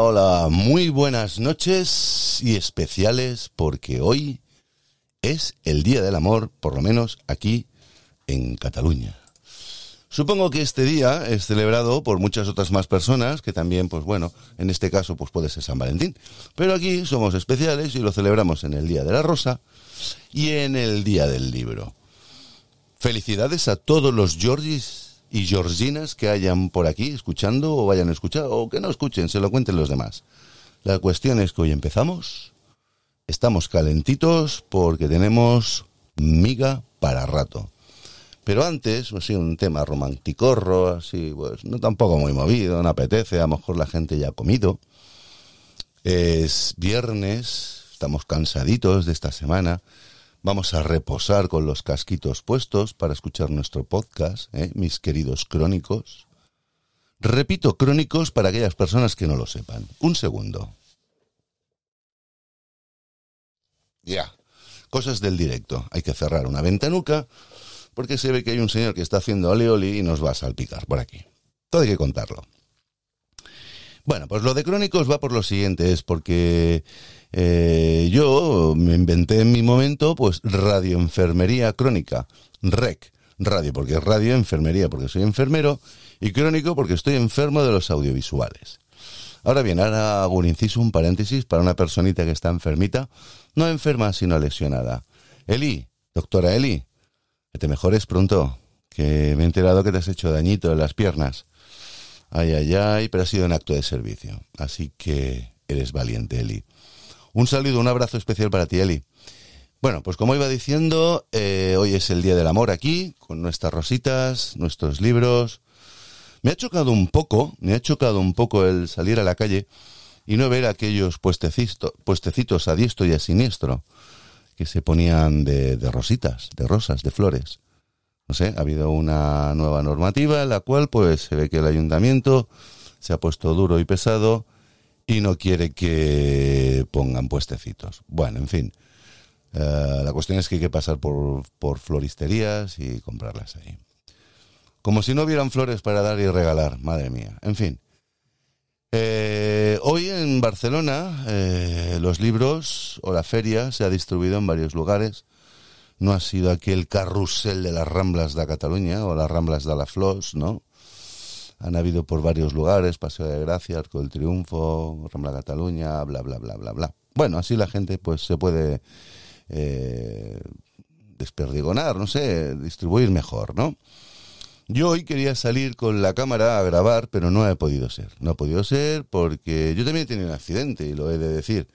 hola. Muy buenas noches y especiales porque hoy es el Día del Amor, por lo menos aquí en Cataluña. Supongo que este día es celebrado por muchas otras más personas que también, pues bueno, en este caso pues puede ser San Valentín. Pero aquí somos especiales y lo celebramos en el Día de la Rosa y en el Día del Libro. Felicidades a todos los Georgis y Georginas que hayan por aquí escuchando o vayan a escuchar o que no escuchen, se lo cuenten los demás. La cuestión es que hoy empezamos, estamos calentitos porque tenemos miga para rato. Pero antes, así un tema romanticorro, así, pues no tampoco muy movido, no apetece, a lo mejor la gente ya ha comido. Es viernes, estamos cansaditos de esta semana. Vamos a reposar con los casquitos puestos para escuchar nuestro podcast, ¿eh? mis queridos crónicos. Repito, crónicos para aquellas personas que no lo sepan. Un segundo. Ya. Cosas del directo. Hay que cerrar una ventanuca porque se ve que hay un señor que está haciendo oleoli y nos va a salpicar por aquí. Todo hay que contarlo. Bueno, pues lo de crónicos va por lo siguiente, es porque eh, yo me inventé en mi momento, pues radioenfermería crónica, REC, radio, porque es radio, enfermería, porque soy enfermero, y crónico porque estoy enfermo de los audiovisuales. Ahora bien, ahora hago un inciso, un paréntesis para una personita que está enfermita, no enferma sino lesionada. Eli, doctora Eli, que te mejores pronto, que me he enterado que te has hecho dañito en las piernas. Ay, ay, ay, pero ha sido en acto de servicio. Así que eres valiente, Eli. Un saludo, un abrazo especial para ti, Eli. Bueno, pues como iba diciendo, eh, hoy es el Día del Amor aquí, con nuestras rositas, nuestros libros. Me ha chocado un poco, me ha chocado un poco el salir a la calle y no ver aquellos puestecitos, puestecitos a diestro y a siniestro que se ponían de rositas, de rosas, de flores. No sé, ha habido una nueva normativa en la cual pues se ve que el ayuntamiento se ha puesto duro y pesado y no quiere que pongan puestecitos. Bueno, en fin. Eh, la cuestión es que hay que pasar por, por floristerías y comprarlas ahí. Como si no hubieran flores para dar y regalar, madre mía. En fin. Eh, hoy en Barcelona eh, los libros o la feria se ha distribuido en varios lugares. No ha sido aquel carrusel de las Ramblas de Cataluña o las Ramblas de la Flos, ¿no? han habido por varios lugares, Paseo de Gracia, Arco del Triunfo, Rambla Cataluña, bla, bla, bla, bla, bla. Bueno, así la gente pues se puede eh, desperdigonar, no sé, distribuir mejor, ¿no? Yo hoy quería salir con la cámara a grabar, pero no he podido ser. No ha podido ser porque yo también he tenido un accidente, y lo he de decir.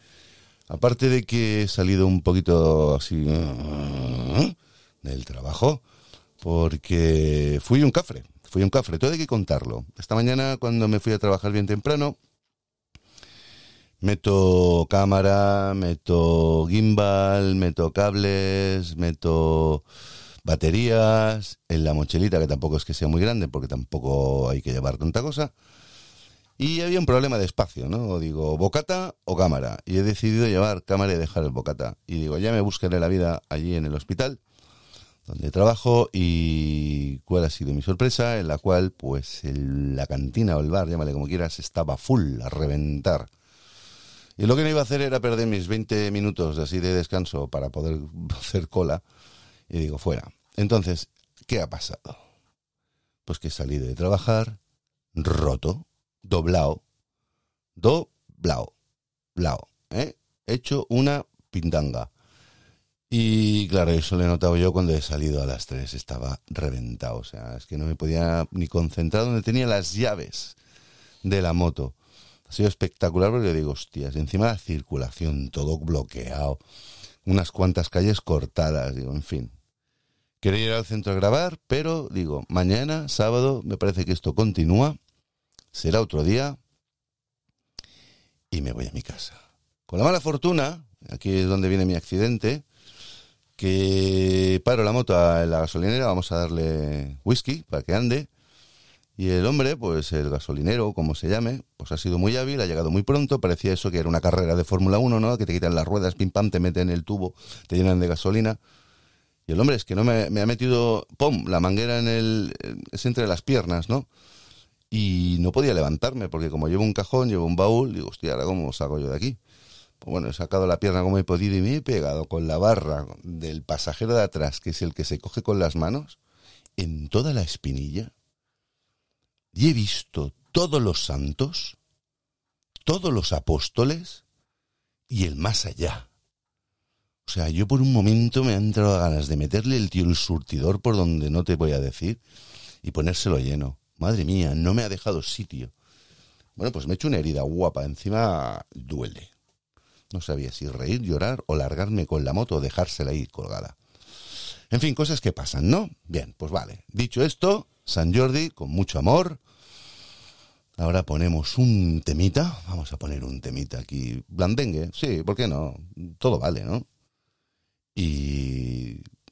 Aparte de que he salido un poquito así del trabajo, porque fui un cafre. Fui un cafre, todo hay que contarlo. Esta mañana cuando me fui a trabajar bien temprano, meto cámara, meto gimbal, meto cables, meto baterías en la mochilita, que tampoco es que sea muy grande, porque tampoco hay que llevar tanta cosa. Y había un problema de espacio, ¿no? Digo, bocata o cámara. Y he decidido llevar cámara y dejar el bocata. Y digo, ya me buscaré la vida allí en el hospital donde trabajo y cuál ha sido mi sorpresa, en la cual pues la cantina o el bar, llámale como quieras, estaba full, a reventar. Y lo que no iba a hacer era perder mis 20 minutos así de descanso para poder hacer cola. Y digo, fuera. Entonces, ¿qué ha pasado? Pues que he salido de trabajar roto, doblado, doblado, blao, ¿eh? Hecho una pintanga. Y claro, eso lo he notado yo cuando he salido a las 3, estaba reventado, o sea, es que no me podía ni concentrar donde tenía las llaves de la moto. Ha sido espectacular porque digo, hostias, encima la circulación, todo bloqueado, unas cuantas calles cortadas, digo, en fin. Quería ir al centro a grabar, pero digo, mañana, sábado, me parece que esto continúa, será otro día y me voy a mi casa. Con la mala fortuna, aquí es donde viene mi accidente, que paro la moto en la gasolinera, vamos a darle whisky para que ande. Y el hombre, pues el gasolinero, como se llame, pues ha sido muy hábil, ha llegado muy pronto, parecía eso que era una carrera de Fórmula 1, ¿no? Que te quitan las ruedas, pim pam, te meten el tubo, te llenan de gasolina. Y el hombre es que no me, ha metido, ¡pum!, la manguera en el, es entre las piernas, ¿no? Y no podía levantarme porque como llevo un cajón, llevo un baúl, digo, hostia, ahora cómo salgo yo de aquí. Pues bueno, he sacado la pierna como he podido y me he pegado con la barra del pasajero de atrás, que es el que se coge con las manos, en toda la espinilla. Y he visto todos los santos, todos los apóstoles y el más allá. O sea, yo por un momento me han entrado ganas de meterle el tío el surtidor por donde no te voy a decir y ponérselo lleno. Madre mía, no me ha dejado sitio. Bueno, pues me he hecho una herida guapa, encima duele. No sabía si reír, llorar o largarme con la moto o dejársela ahí colgada. En fin, cosas que pasan, ¿no? Bien, pues vale. Dicho esto, San Jordi, con mucho amor. Ahora ponemos un temita. Vamos a poner un temita aquí. Blandengue, sí, ¿por qué no? Todo vale, ¿no? Y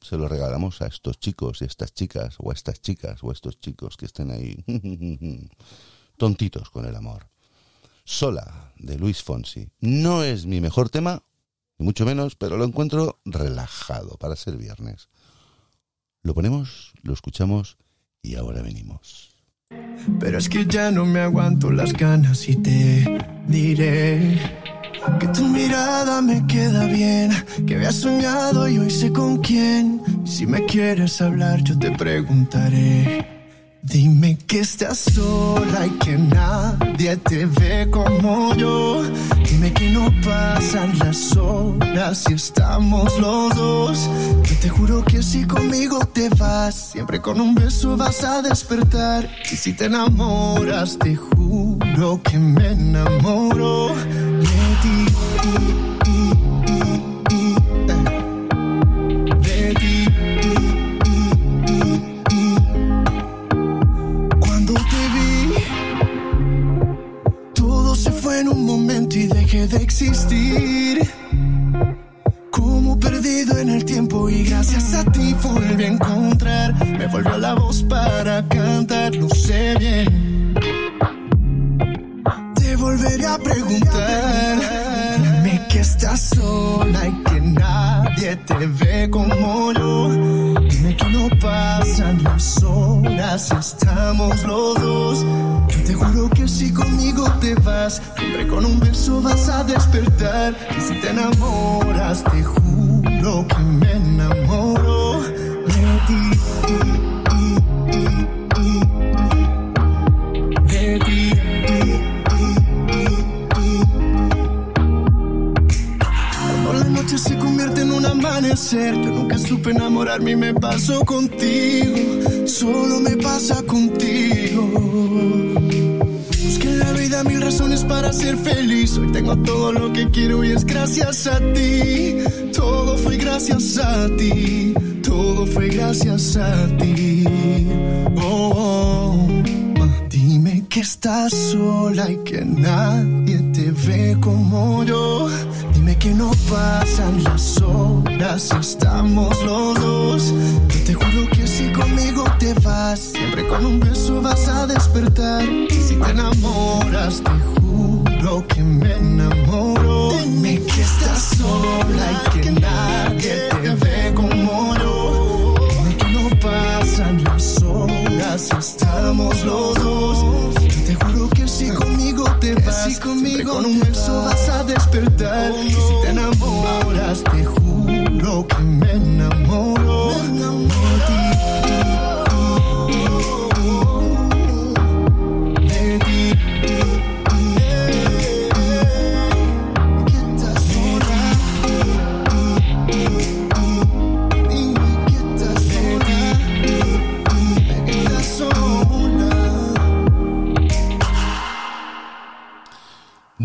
se lo regalamos a estos chicos y estas chicas, o a estas chicas, o a estos chicos que estén ahí tontitos con el amor. Sola, de Luis Fonsi. No es mi mejor tema, ni mucho menos, pero lo encuentro relajado para ser viernes. Lo ponemos, lo escuchamos y ahora venimos. Pero es que ya no me aguanto las ganas y te diré que tu mirada me queda bien, que había soñado y hoy sé con quién. Si me quieres hablar, yo te preguntaré. Dime que estás sola y que nadie te ve como yo. Dime que no pasan las horas si estamos los dos. Yo te juro que si conmigo te vas, siempre con un beso vas a despertar. Y si te enamoras, te juro que me enamoro de ti. Y dejé de existir. Como perdido en el tiempo y gracias a ti volví a encontrar. Me volvió la voz para cantar, lo bien. Te volveré a preguntar. Sola y que nadie te ve como yo. Dime que no pasan las horas estamos los dos te juro que si conmigo te vas, siempre con un beso vas a despertar. Y si te enamoras, te juro que me enamoro de ti. Amanecer, yo nunca supe enamorarme y me paso contigo. Solo me pasa contigo mil razones para ser feliz. Hoy tengo todo lo que quiero y es gracias a ti. Todo fue gracias a ti. Todo fue gracias a ti. Oh, oh. Dime que estás sola y que nadie te ve como yo. Dime que no pasan las horas, estamos los dos. Yo te juro que si conmigo te vas, siempre con un beso vas a despertar. Y si te enamoras, te juro que me enamoro. Dime que estás sola y que nadie te ve como yo. Dime que no pasan las horas, estamos los dos. Te vas, si conmigo con un beso vas a despertar. Y si te enamoras, te juro que me enamoro. Me enamoro.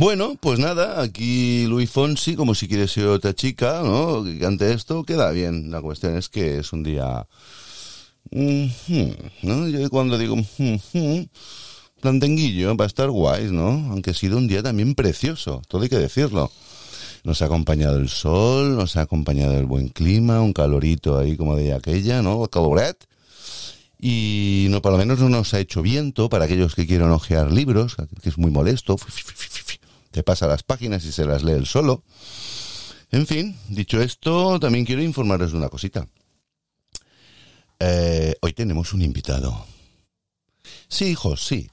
Bueno, pues nada, aquí Luis Fonsi, como si quiere ser otra chica, ¿no? Que cante esto, queda bien. La cuestión es que es un día... ¿no? Yo cuando digo... Plantenguillo, va a estar guay, ¿no? Aunque ha sido un día también precioso, todo hay que decirlo. Nos ha acompañado el sol, nos ha acompañado el buen clima, un calorito ahí como de aquella, ¿no? Caloret. Y no, por lo menos no nos ha hecho viento para aquellos que quieren ojear libros, que es muy molesto te pasa las páginas y se las lee el solo. En fin, dicho esto, también quiero informaros de una cosita. Eh, hoy tenemos un invitado. Sí, hijos, sí.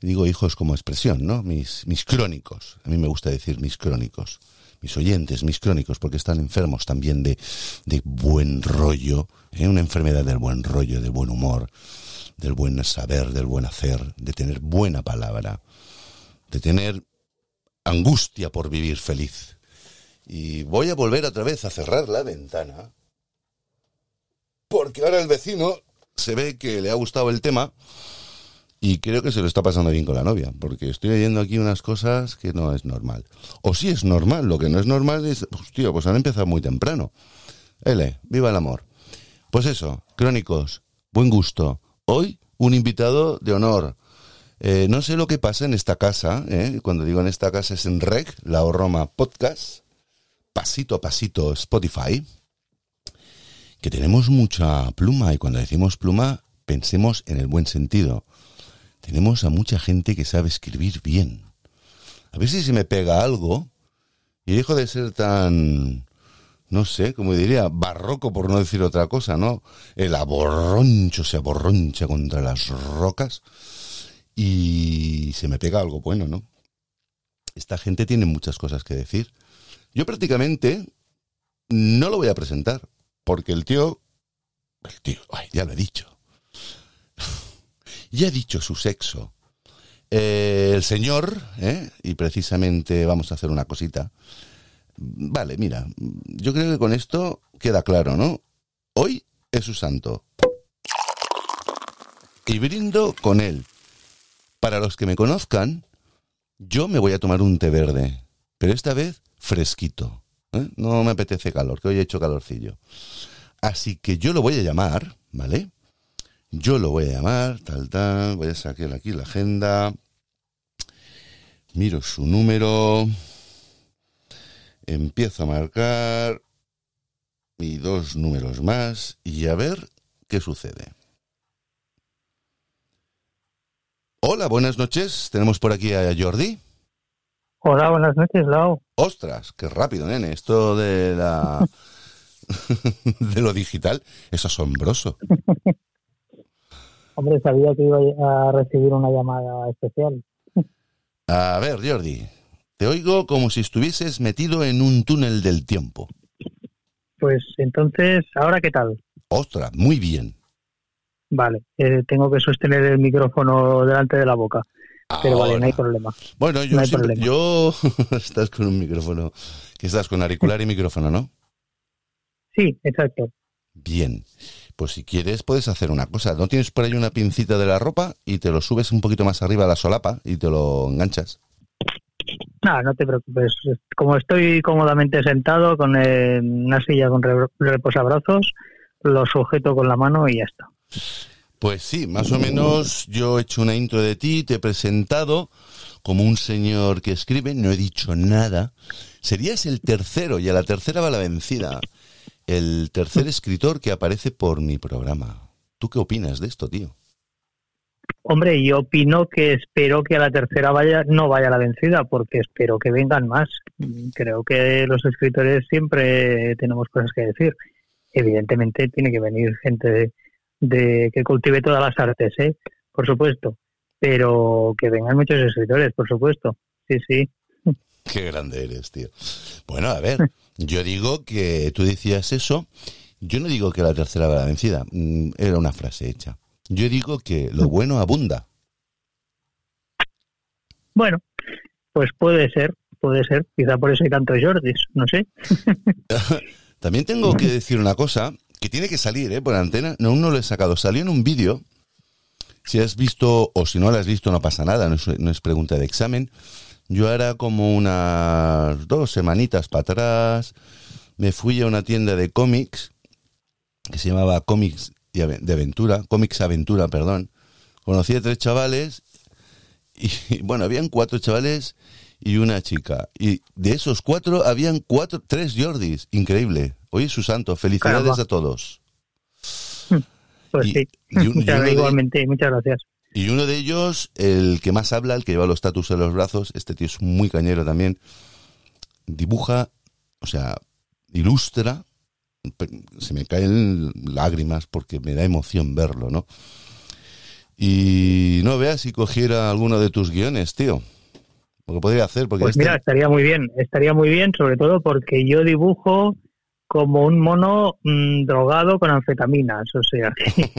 Digo hijos como expresión, ¿no? Mis, mis crónicos. A mí me gusta decir mis crónicos. Mis oyentes, mis crónicos, porque están enfermos también de, de buen rollo, ¿eh? una enfermedad del buen rollo, del buen humor, del buen saber, del buen hacer, de tener buena palabra, de tener angustia por vivir feliz. Y voy a volver otra vez a cerrar la ventana, porque ahora el vecino se ve que le ha gustado el tema y creo que se lo está pasando bien con la novia, porque estoy oyendo aquí unas cosas que no es normal. O sí es normal, lo que no es normal es, hostia, pues han empezado muy temprano. L, viva el amor. Pues eso, crónicos, buen gusto. Hoy un invitado de honor. Eh, no sé lo que pasa en esta casa, eh, cuando digo en esta casa es en Rec, la Roma Podcast, pasito a pasito Spotify, que tenemos mucha pluma y cuando decimos pluma pensemos en el buen sentido tenemos a mucha gente que sabe escribir bien. A ver si se me pega algo y dejo de ser tan, no sé, como diría, barroco por no decir otra cosa, ¿no? El aborroncho se aborroncha contra las rocas y se me pega algo bueno, ¿no? Esta gente tiene muchas cosas que decir. Yo prácticamente no lo voy a presentar, porque el tío, el tío, ay, ya lo he dicho, ya ha dicho su sexo. Eh, el señor, ¿eh? y precisamente vamos a hacer una cosita. Vale, mira, yo creo que con esto queda claro, ¿no? Hoy es su santo. Y brindo con él. Para los que me conozcan, yo me voy a tomar un té verde, pero esta vez fresquito. ¿eh? No me apetece calor, que hoy he hecho calorcillo. Así que yo lo voy a llamar, ¿vale? Yo lo voy a llamar, tal, tal, voy a sacar aquí la agenda, miro su número, empiezo a marcar y dos números más y a ver qué sucede. Hola, buenas noches. Tenemos por aquí a Jordi. Hola, buenas noches, Lau. Ostras, qué rápido, nene. Esto de la de lo digital es asombroso. Hombre, sabía que iba a recibir una llamada especial. A ver, Jordi, te oigo como si estuvieses metido en un túnel del tiempo. Pues entonces, ¿ahora qué tal? Ostras, muy bien. Vale, eh, tengo que sostener el micrófono delante de la boca. Pero vale, no hay problema. Bueno, yo, yo estás con un micrófono, que estás con auricular y micrófono, ¿no? Sí, exacto. Bien. Pues si quieres puedes hacer una cosa. ¿No tienes por ahí una pincita de la ropa y te lo subes un poquito más arriba a la solapa y te lo enganchas? No, no te preocupes. Como estoy cómodamente sentado con una silla con reposabrazos, lo sujeto con la mano y ya está. Pues sí, más o menos yo he hecho una intro de ti, te he presentado como un señor que escribe, no he dicho nada. Serías el tercero y a la tercera va la vencida el tercer escritor que aparece por mi programa. ¿Tú qué opinas de esto, tío? Hombre, yo opino que espero que a la tercera vaya no vaya la vencida, porque espero que vengan más. Creo que los escritores siempre tenemos cosas que decir. Evidentemente tiene que venir gente de, que cultive todas las artes, ¿eh? por supuesto, pero que vengan muchos escritores, por supuesto. Sí, sí. Qué grande eres, tío. Bueno, a ver, yo digo que tú decías eso. Yo no digo que la tercera va la vencida. Mm, era una frase hecha. Yo digo que lo bueno abunda. Bueno, pues puede ser, puede ser. Quizá por eso hay tantos Jordis, no sé. También tengo que decir una cosa que tiene que salir ¿eh? por antena. No, aún no lo he sacado. Salió en un vídeo. Si has visto o si no lo has visto, no pasa nada. no es pregunta de examen. Yo era como unas dos semanitas para atrás, me fui a una tienda de cómics que se llamaba Cómics de Aventura, Cómics Aventura, perdón. Conocí a tres chavales y, bueno, habían cuatro chavales y una chica. Y de esos cuatro habían cuatro, tres Jordis. Increíble. Oye, su santo, felicidades a todos. Pues sí, igualmente, muchas gracias. Y uno de ellos, el que más habla, el que lleva los tatus en los brazos, este tío es muy cañero también, dibuja, o sea, ilustra, se me caen lágrimas porque me da emoción verlo, ¿no? Y no veas si cogiera alguno de tus guiones, tío. Lo que podría hacer, porque Pues este- mira, estaría muy bien, estaría muy bien, sobre todo porque yo dibujo como un mono mm, drogado con anfetaminas, o sea, que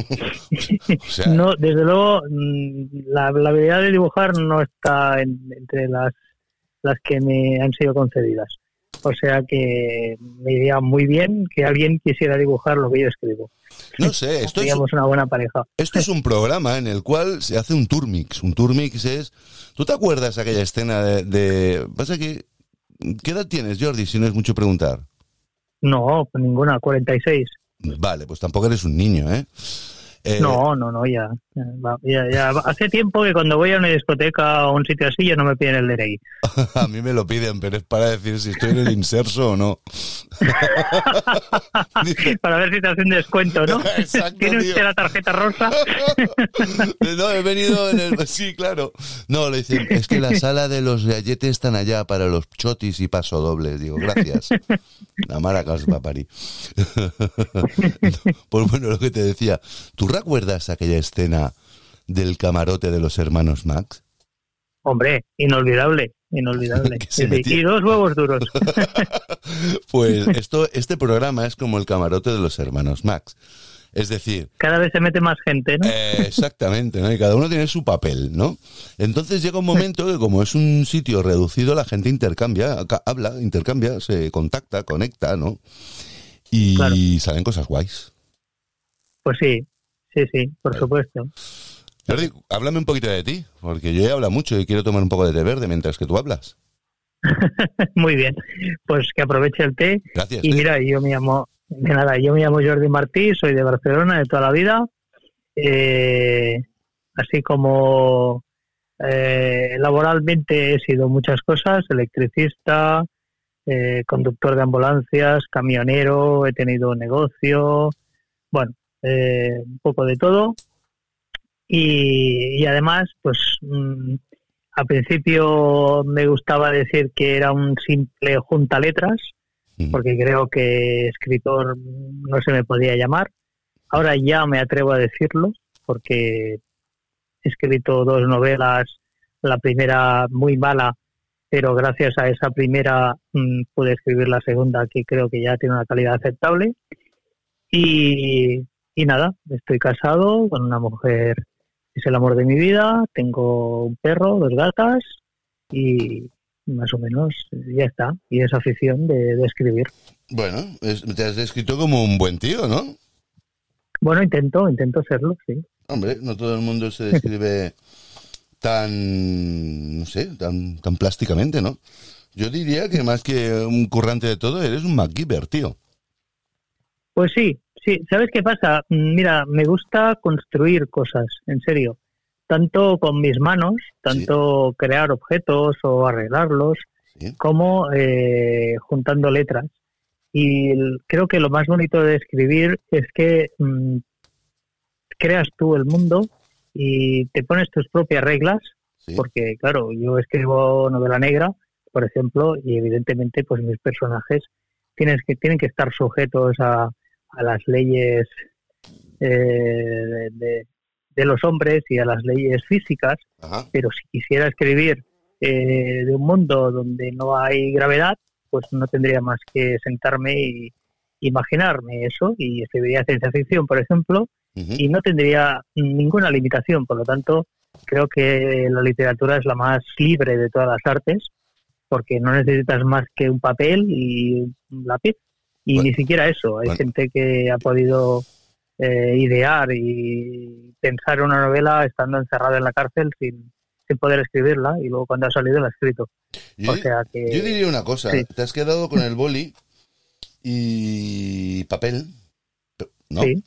o sea, no, desde luego mm, la, la habilidad de dibujar no está en- entre las las que me han sido concedidas. O sea que me iría muy bien que alguien quisiera dibujar lo que yo escribo. no sé, esto es, una buena pareja. esto es un programa en el cual se hace un turmix. Un turmix es... ¿Tú te acuerdas aquella escena de... de- Pasa que... ¿Qué edad tienes, Jordi, si no es mucho preguntar? No, ninguna, 46. Vale, pues tampoco eres un niño, ¿eh? Eh, No, no, no, ya, ya, ya. Hace tiempo que cuando voy a una discoteca o un sitio así ya no me piden el DNI. A mí me lo piden, pero es para decir si estoy en el inserso o no. Para ver si te hacen descuento, ¿no? Exacto, ¿Tiene tío. usted la tarjeta rosa? no, he venido en el... Sí, claro. No, le dicen, es que la sala de los galletes están allá para los chotis y paso dobles. Digo, gracias. La mara a parir. Pues bueno, lo que te decía, ¿tú recuerdas aquella escena del camarote de los hermanos Max? Hombre, inolvidable, inolvidable. Se Y dos huevos duros. Pues esto, este programa es como el camarote de los hermanos Max. Es decir, Cada vez se mete más gente, ¿no? Eh, exactamente, ¿no? Y cada uno tiene su papel, ¿no? Entonces llega un momento que como es un sitio reducido, la gente intercambia, ca- habla, intercambia, se contacta, conecta, ¿no? Y Claro. salen cosas guays. Pues sí, sí, sí, por supuesto. Jordi, háblame un poquito de ti, porque yo he hablado mucho y quiero tomar un poco de té verde mientras que tú hablas. Muy bien. Pues que aproveche el té. Gracias. Y mira, yo me llamo, de nada, yo me llamo Jordi Martí, soy de Barcelona de toda la vida. Eh, así como eh, laboralmente he sido muchas cosas, electricista, eh, conductor de ambulancias, camionero, he tenido negocio, bueno, eh, un poco de todo. Y, y además, pues mm, al principio me gustaba decir que era un simple junta letras, porque creo que escritor no se me podía llamar. Ahora ya me atrevo a decirlo, porque he escrito dos novelas, la primera muy mala, pero gracias a esa primera mm, pude escribir la segunda, que creo que ya tiene una calidad aceptable. Y, y nada, estoy casado con una mujer que es el amor de mi vida, tengo un perro, dos gatas y más o menos ya está. Y esa afición de, de escribir. Bueno, es- te has descrito como un buen tío, ¿no? Bueno, intento, intento serlo, sí. Hombre, no todo el mundo se describe tan, no sé, tan, tan plásticamente, ¿no? Yo diría que más que un currante de todo, eres un MacGyver, tío. Pues sí, sí. ¿Sabes qué pasa? Mm, Mira, me gusta construir cosas, en serio. Tanto con mis manos, tanto crear objetos o arreglarlos, Sí. como eh, juntando letras. Y el- creo que lo más bonito de escribir es que mm, creas tú el mundo y te pones tus propias reglas, Sí. porque claro, yo escribo novela negra, por ejemplo, y evidentemente pues mis personajes tienes que, tienen que estar sujetos a, a las leyes eh, de, de- de los hombres y a las leyes físicas, Ajá. pero si quisiera escribir eh, de un mundo donde no hay gravedad, pues no tendría más que sentarme y imaginarme eso y escribiría ciencia ficción, por ejemplo, y no tendría ninguna limitación. Por lo tanto, creo que la literatura es la más libre de todas las artes, porque no necesitas más que un papel y un lápiz, y Bueno, ni siquiera eso. Hay bueno. gente que ha podido eh, idear y pensar una novela estando encerrado en la cárcel sin, sin poder escribirla, y luego cuando ha salido la ha escrito. Yo, O sea que... yo diría una cosa, sí. te has quedado con el boli y papel, ¿no? Sí,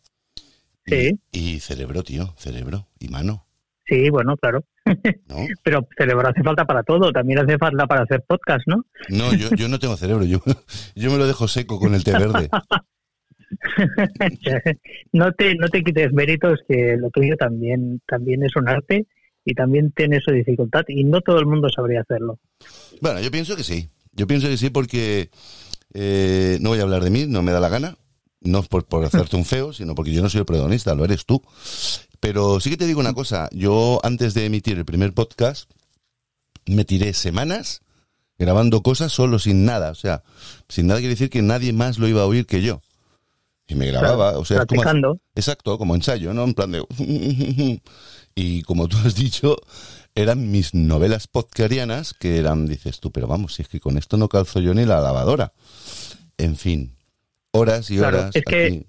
Y- sí. Y, cerebro, tío, cerebro y mano, sí, bueno, claro. ¿no? Pero cerebro hace falta para todo, también hace falta para hacer podcast, ¿no? No, yo, yo no tengo cerebro, yo, yo me lo dejo seco con el té verde. no te no te quites méritos que lo tuyo también también es un arte y también tiene su dificultad y no todo el mundo sabría hacerlo Bueno, yo pienso que sí. Yo pienso que sí porque eh, no voy a hablar de mí, no me da la gana. No por, por hacerte un feo, sino porque yo no soy el protagonista, lo eres tú. Pero sí que te digo una cosa, yo antes de emitir el primer podcast me tiré semanas grabando cosas solo sin nada, o sea, sin nada quiere decir que nadie más lo iba a oír que yo. Y me grababa, o sea, como- practicando. exacto, como ensayo, ¿no? En plan de y como tú has dicho, eran mis novelas podcarianas que eran, dices tú, pero vamos, si es que con esto no calzo yo ni la lavadora. En fin, horas y Claro, horas. es que- aquí.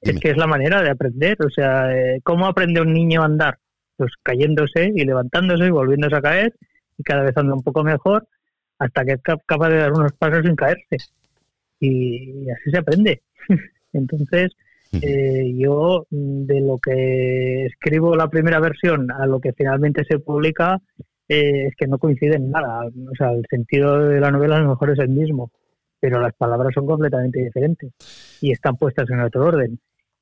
Es que es la manera de aprender. O sea, eh, ¿cómo aprende un niño a andar? Pues cayéndose y levantándose y volviéndose a caer y cada vez anda un poco mejor hasta que es cap- capaz de dar unos pasos sin caerse. Y, así se aprende. Entonces, eh, yo de lo que escribo la primera versión a lo que finalmente se publica eh, es que no coincide en nada. O sea, el sentido de la novela a lo mejor es el mismo, pero las palabras son completamente diferentes y están puestas en otro orden.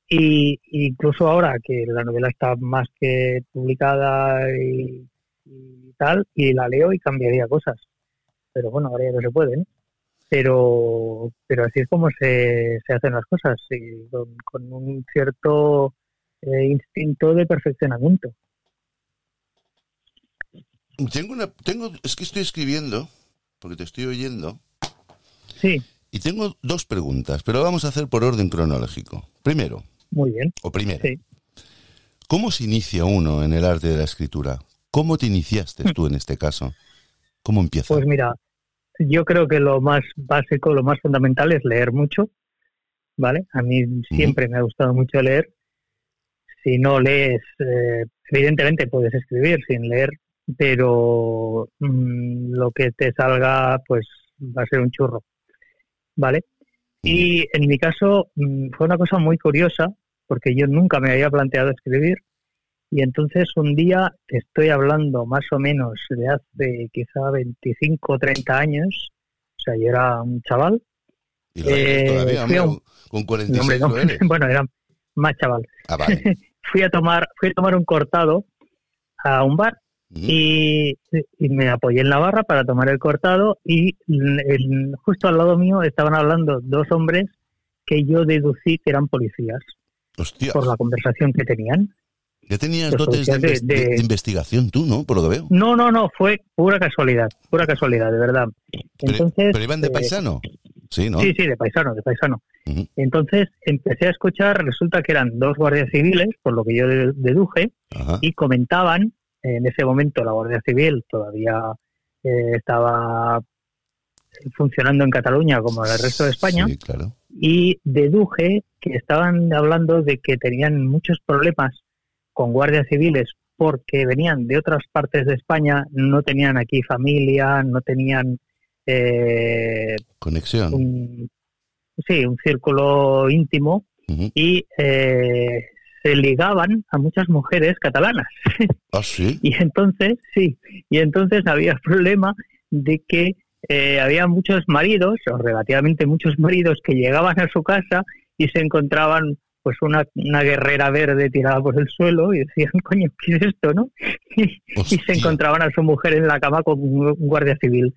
Y incluso ahora que la novela está más que publicada y, tal, y la leo y cambiaría cosas. Pero bueno, ahora ya no se puede, ¿no? Pero, pero así es como se, se hacen las cosas, y con, con un cierto eh, instinto de perfeccionamiento. Tengo una, tengo, es que estoy escribiendo, porque te estoy oyendo, Sí, y tengo dos preguntas, pero vamos a hacer por orden cronológico. Primero, muy bien. o primero, Sí. ¿cómo se inicia uno en el arte de la escritura? ¿Cómo te iniciaste tú en este caso? ¿Cómo empieza? Pues mira, yo creo que lo más básico, lo más fundamental es leer mucho, ¿vale? A mí siempre me ha gustado mucho leer. Si no lees, eh, evidentemente puedes escribir sin leer, pero mm, lo que te salga, pues va a ser un churro, ¿vale? Y en mi caso mm, fue una cosa muy curiosa, porque yo nunca me había planteado escribir, y entonces un día, te estoy hablando más o menos de hace quizá 25 o 30 años, o sea, yo era un chaval, y lo eres eh, todavía, fui a hombre, un- con no, 46 hombre, no, lo eres. bueno, era más chaval. Ah, vale. Fui a tomar, fui a tomar un cortado a un bar. Y, y me apoyé en la barra para tomar el cortado y el- justo al lado mío estaban hablando dos hombres que yo deducí que eran policías Hostia, por la conversación que tenían. ya tenías los dotes de, investigación tú, ¿no? Por lo que veo. No, no, no, fue pura casualidad, pura casualidad, de verdad. Pero, Entonces, pero iban de eh, paisano. Sí, ¿no? Sí, sí, de paisano, de paisano. Entonces empecé a escuchar, resulta que eran dos guardias civiles, por lo que yo de- deduje, Ajá. y comentaban, en ese momento la Guardia Civil todavía eh, estaba funcionando en Cataluña como en el resto de España, Sí, claro. y deduje que estaban hablando de que tenían muchos problemas con guardias civiles porque venían de otras partes de España, no tenían aquí familia, no tenían eh, Conexión. un, sí, un círculo íntimo y eh, se ligaban a muchas mujeres catalanas. Ah, sí. Y entonces, sí, y entonces había el problema de que eh, había muchos maridos, o relativamente muchos maridos, que llegaban a su casa y se encontraban pues una, una guerrera verde tirada por el suelo y decían, coño, ¿qué es esto, no? Y, y se encontraban a su mujer en la cama con un guardia civil,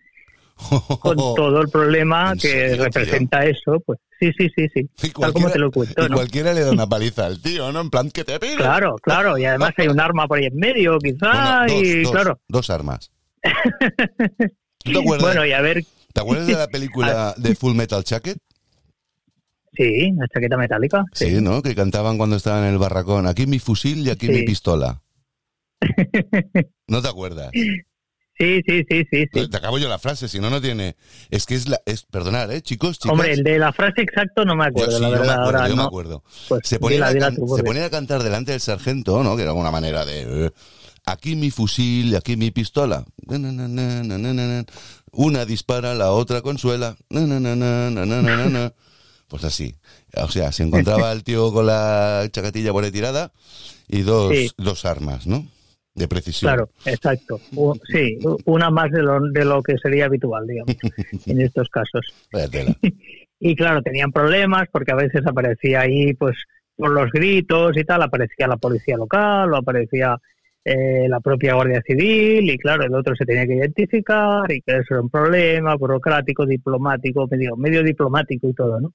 con todo el problema ¿En que representa eso, pues sí, sí, sí, sí, Y tal como te lo cuento, y ¿no? cualquiera le da una paliza al tío, ¿no? En plan, que te pide. Claro, claro, y además hay un arma por ahí en medio, quizá, Bueno, dos, y dos, claro. dos armas. ¿Tú te acuerdas, Bueno, y a ver, ¿Te acuerdas de la película de Full Metal Jacket? sí, la chaqueta metálica. Sí, ¿no? Que cantaban cuando estaban en el barracón. Aquí mi fusil y aquí Sí. mi pistola. ¿No te acuerdas? Sí, sí, sí, sí, sí. Te acabo yo la frase, si no, no tiene. Es que es la. Es, perdonad, ¿eh, chicos, chicos? Hombre, el de la frase exacto no me acuerdo. Yo, sí, la verdad, yo me acuerdo. Pues se, ponía a, se ponía a cantar delante del sargento, ¿no? Que era una manera de. Eh, aquí mi fusil, y aquí mi pistola. Una dispara, la otra consuela. Pues así. O sea, se encontraba el tío con la chacatilla por ahí tirada y dos, dos armas, ¿no? De precisión. Claro, exacto. Sí, una más de lo, de lo que sería habitual, digamos, en estos casos. Tela. Y claro, tenían problemas porque a veces aparecía ahí, pues, por los gritos y tal, aparecía la policía local o aparecía eh, la propia Guardia Civil y claro, el otro se tenía que identificar y que eso era un problema burocrático, diplomático, medio, medio diplomático y todo, ¿no?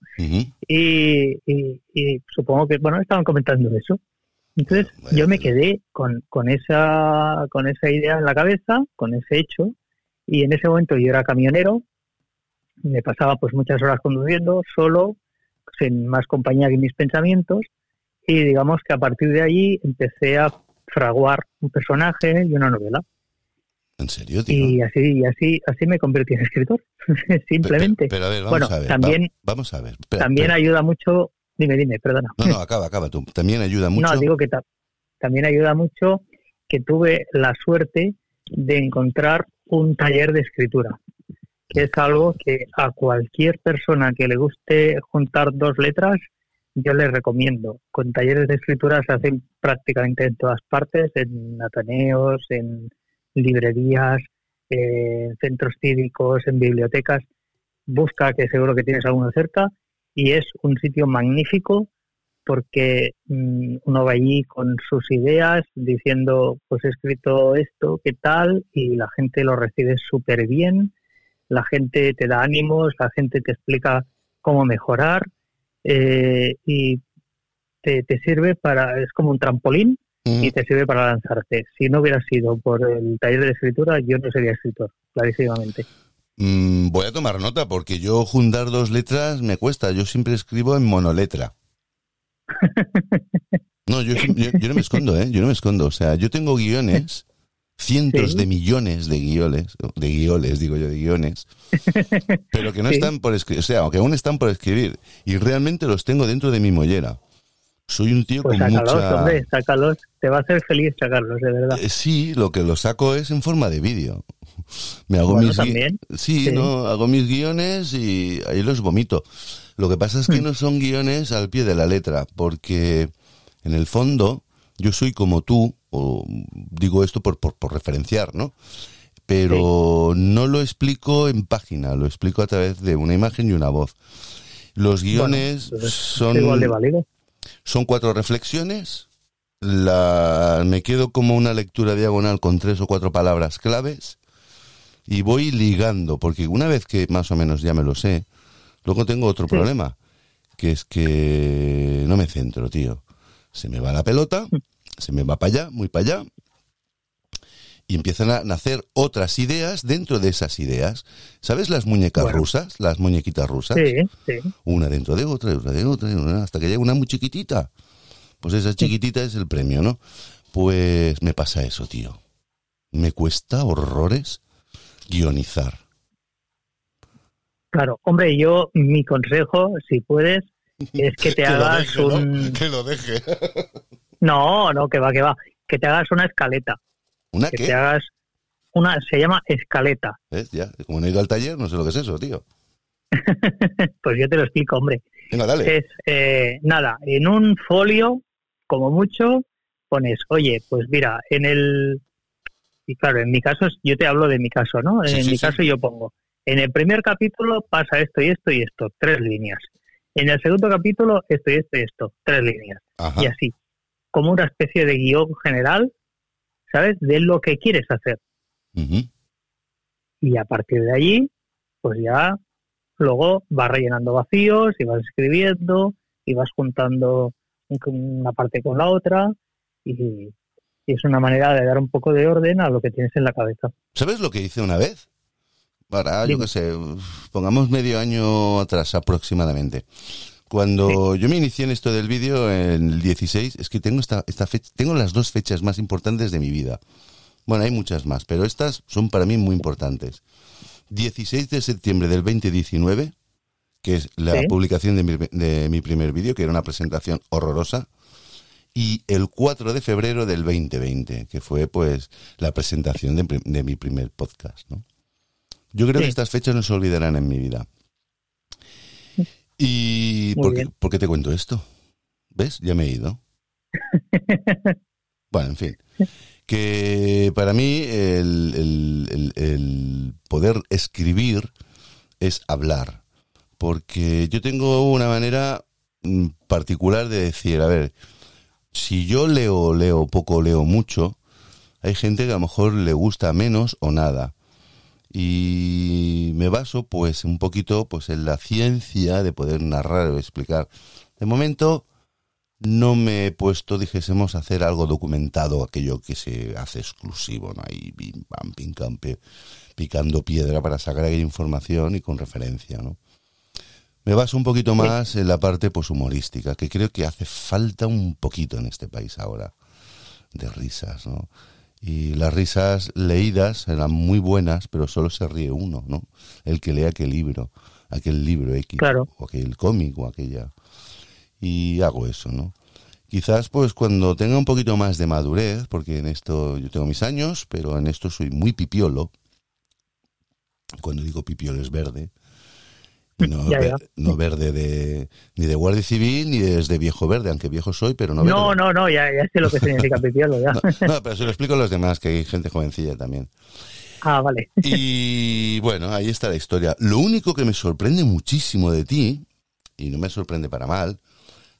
Y, y- y supongo que, bueno, estaban comentando eso. Entonces Vaya yo me quedé con, con, esa, con esa idea en la cabeza, con ese hecho, y en ese momento yo era camionero, me pasaba pues muchas horas conduciendo, solo, sin más compañía que mis pensamientos, y digamos que a partir de allí empecé a fraguar un personaje y una novela. ¿En serio, tío? Y así, y así, así me convertí en escritor, simplemente. pe- Pero, a ver, vamos Bueno, a ver. también- va- vamos a ver. También ayuda mucho, dime, dime, perdona. No, no, acaba, acaba tú. También ayuda mucho. No, digo que ta- también ayuda mucho que tuve la suerte de encontrar un taller de escritura, que es algo que a cualquier persona que le guste juntar dos letras, yo les recomiendo. Con talleres de escritura se hacen prácticamente en todas partes, en ateneos, en librerías, eh, en centros cívicos, en bibliotecas. Busca, que seguro que tienes alguno cerca, y es un sitio magnífico porque mm, uno va allí con sus ideas diciendo, pues he escrito esto, ¿qué tal? Y la gente lo recibe súper bien, la gente te da ánimos, la gente te explica cómo mejorar eh, y te, te sirve para, es como un trampolín Mm, y te sirve para lanzarte. Si no hubiera sido por el taller de escritura, yo no sería escritor, clarísimamente. Mm, voy a tomar nota porque yo juntar dos letras me cuesta. Yo siempre escribo en monoletra. No, yo, yo- yo no me escondo, ¿eh? Yo no me escondo. O sea, yo tengo guiones, cientos Sí. de millones de guiones, de guiones, digo yo, de guiones, pero que no Sí. están por escribir, o sea, aunque aún están por escribir, y realmente los tengo dentro de mi mollera. Soy un tío Pues con sácalos, mucha... hombre, sácalos. Te va a hacer feliz sacarlos, de verdad. Eh, Sí, lo que lo saco es en forma de vídeo. Me hago Bueno, mis también. Sí, Sí. no, hago mis guiones y ahí los vomito. Lo que pasa es que Hmm. no son guiones al pie de la letra, porque en el fondo yo soy como tú, o digo esto por, por, por referenciar, ¿no? Pero no lo explico en página, lo explico a través de una imagen y una voz. Los guiones Bueno, pues, son igual de válido. Son cuatro reflexiones. La, me quedo como una lectura diagonal con tres o cuatro palabras claves y voy ligando, porque una vez que más o menos ya me lo sé, luego tengo otro Sí. problema, que es que no me centro, tío. Se me va la pelota, se me va para allá, muy para allá, y empiezan a nacer otras ideas dentro de esas ideas. ¿Sabes las muñecas Bueno. rusas? Las muñequitas rusas Sí, sí. una dentro de otra, otra de otra, una- hasta que llega una muy chiquitita. Pues esa chiquitita es el premio, ¿no? Pues me pasa eso, tío. Me cuesta horrores guionizar. Claro, hombre, yo, mi consejo, si puedes, es que te hagas un... Que lo deje. No, no, que va, que va. Que te hagas una escaleta. ¿Una Que qué? te hagas una... Se llama escaleta. ¿Ves? Ya, como no he ido al taller, no sé lo que es eso, tío. Pues yo te lo explico, hombre. Venga, dale. Es, eh, nada, en un folio, como mucho, pones, oye, pues mira, en el... Y claro, en mi caso, yo te hablo de mi caso, ¿no? Sí, en sí, mi sí. caso yo pongo, en el primer capítulo pasa esto y esto y esto, tres líneas. En el segundo capítulo, esto y esto y esto, tres líneas. Ajá. Y así, como una especie de guion general, ¿sabes? De lo que quieres hacer. Y a partir de allí, pues ya luego vas rellenando vacíos y vas escribiendo y vas juntando un- una parte con la otra y, y es una manera de dar un poco de orden a lo que tienes en la cabeza. ¿Sabes lo que hice una vez? Para, yo qué sé, pongamos medio año atrás aproximadamente. Cuando yo me inicié en esto del vídeo, en el 16, es que tengo esta, esta fecha, tengo las dos fechas más importantes de mi vida. Bueno, hay muchas más, pero estas son para mí muy importantes. 16 de septiembre del 2019, que es la Sí. publicación de mi, de mi primer vídeo, que era una presentación horrorosa, y el 4 de febrero del 2020, que fue pues la presentación de, mi primer podcast, ¿no? Yo creo Sí. que estas fechas no se olvidarán en mi vida. ¿Y por qué, bien. por qué te cuento esto? ¿Ves? Ya me he ido. Bueno, en fin. Que para mí el, el- el- el poder escribir es hablar. Porque yo tengo una manera mm, particular de decir, a ver, si yo leo, leo poco, leo mucho, hay gente que a lo mejor le gusta menos o nada. Y me baso pues un poquito pues en la ciencia de poder narrar o explicar. De momento no me he puesto, dijésemos, a hacer algo documentado, aquello que se hace exclusivo, ¿no? Ahí, bim, pam, pim, cam, pe- picando piedra para sacar aquella información y con referencia, ¿no? Me baso un poquito más en la parte pues, humorística, que creo que hace falta un poquito en este país ahora, de risas, ¿no? Y las risas leídas eran muy buenas, pero solo se ríe uno, ¿no? El que lee aquel libro, aquel libro X, Claro. o aquel cómic, o aquella. Y hago eso, ¿no? Quizás pues cuando tenga un poquito más de madurez, porque en esto yo tengo mis años, pero en esto soy muy pipiolo. Cuando digo pipiolo es verde. No, Ya, ya. ver- no verde de, ni de Guardia Civil ni desde viejo verde, aunque viejo soy, pero no verde. No, no, no, ya, ya sé lo que significa pipiolo, ya. No, no, pero se lo explico a los demás, que hay gente jovencilla también. Ah, vale. Y bueno, ahí está la historia. Lo único que me sorprende muchísimo de ti, y no me sorprende para mal,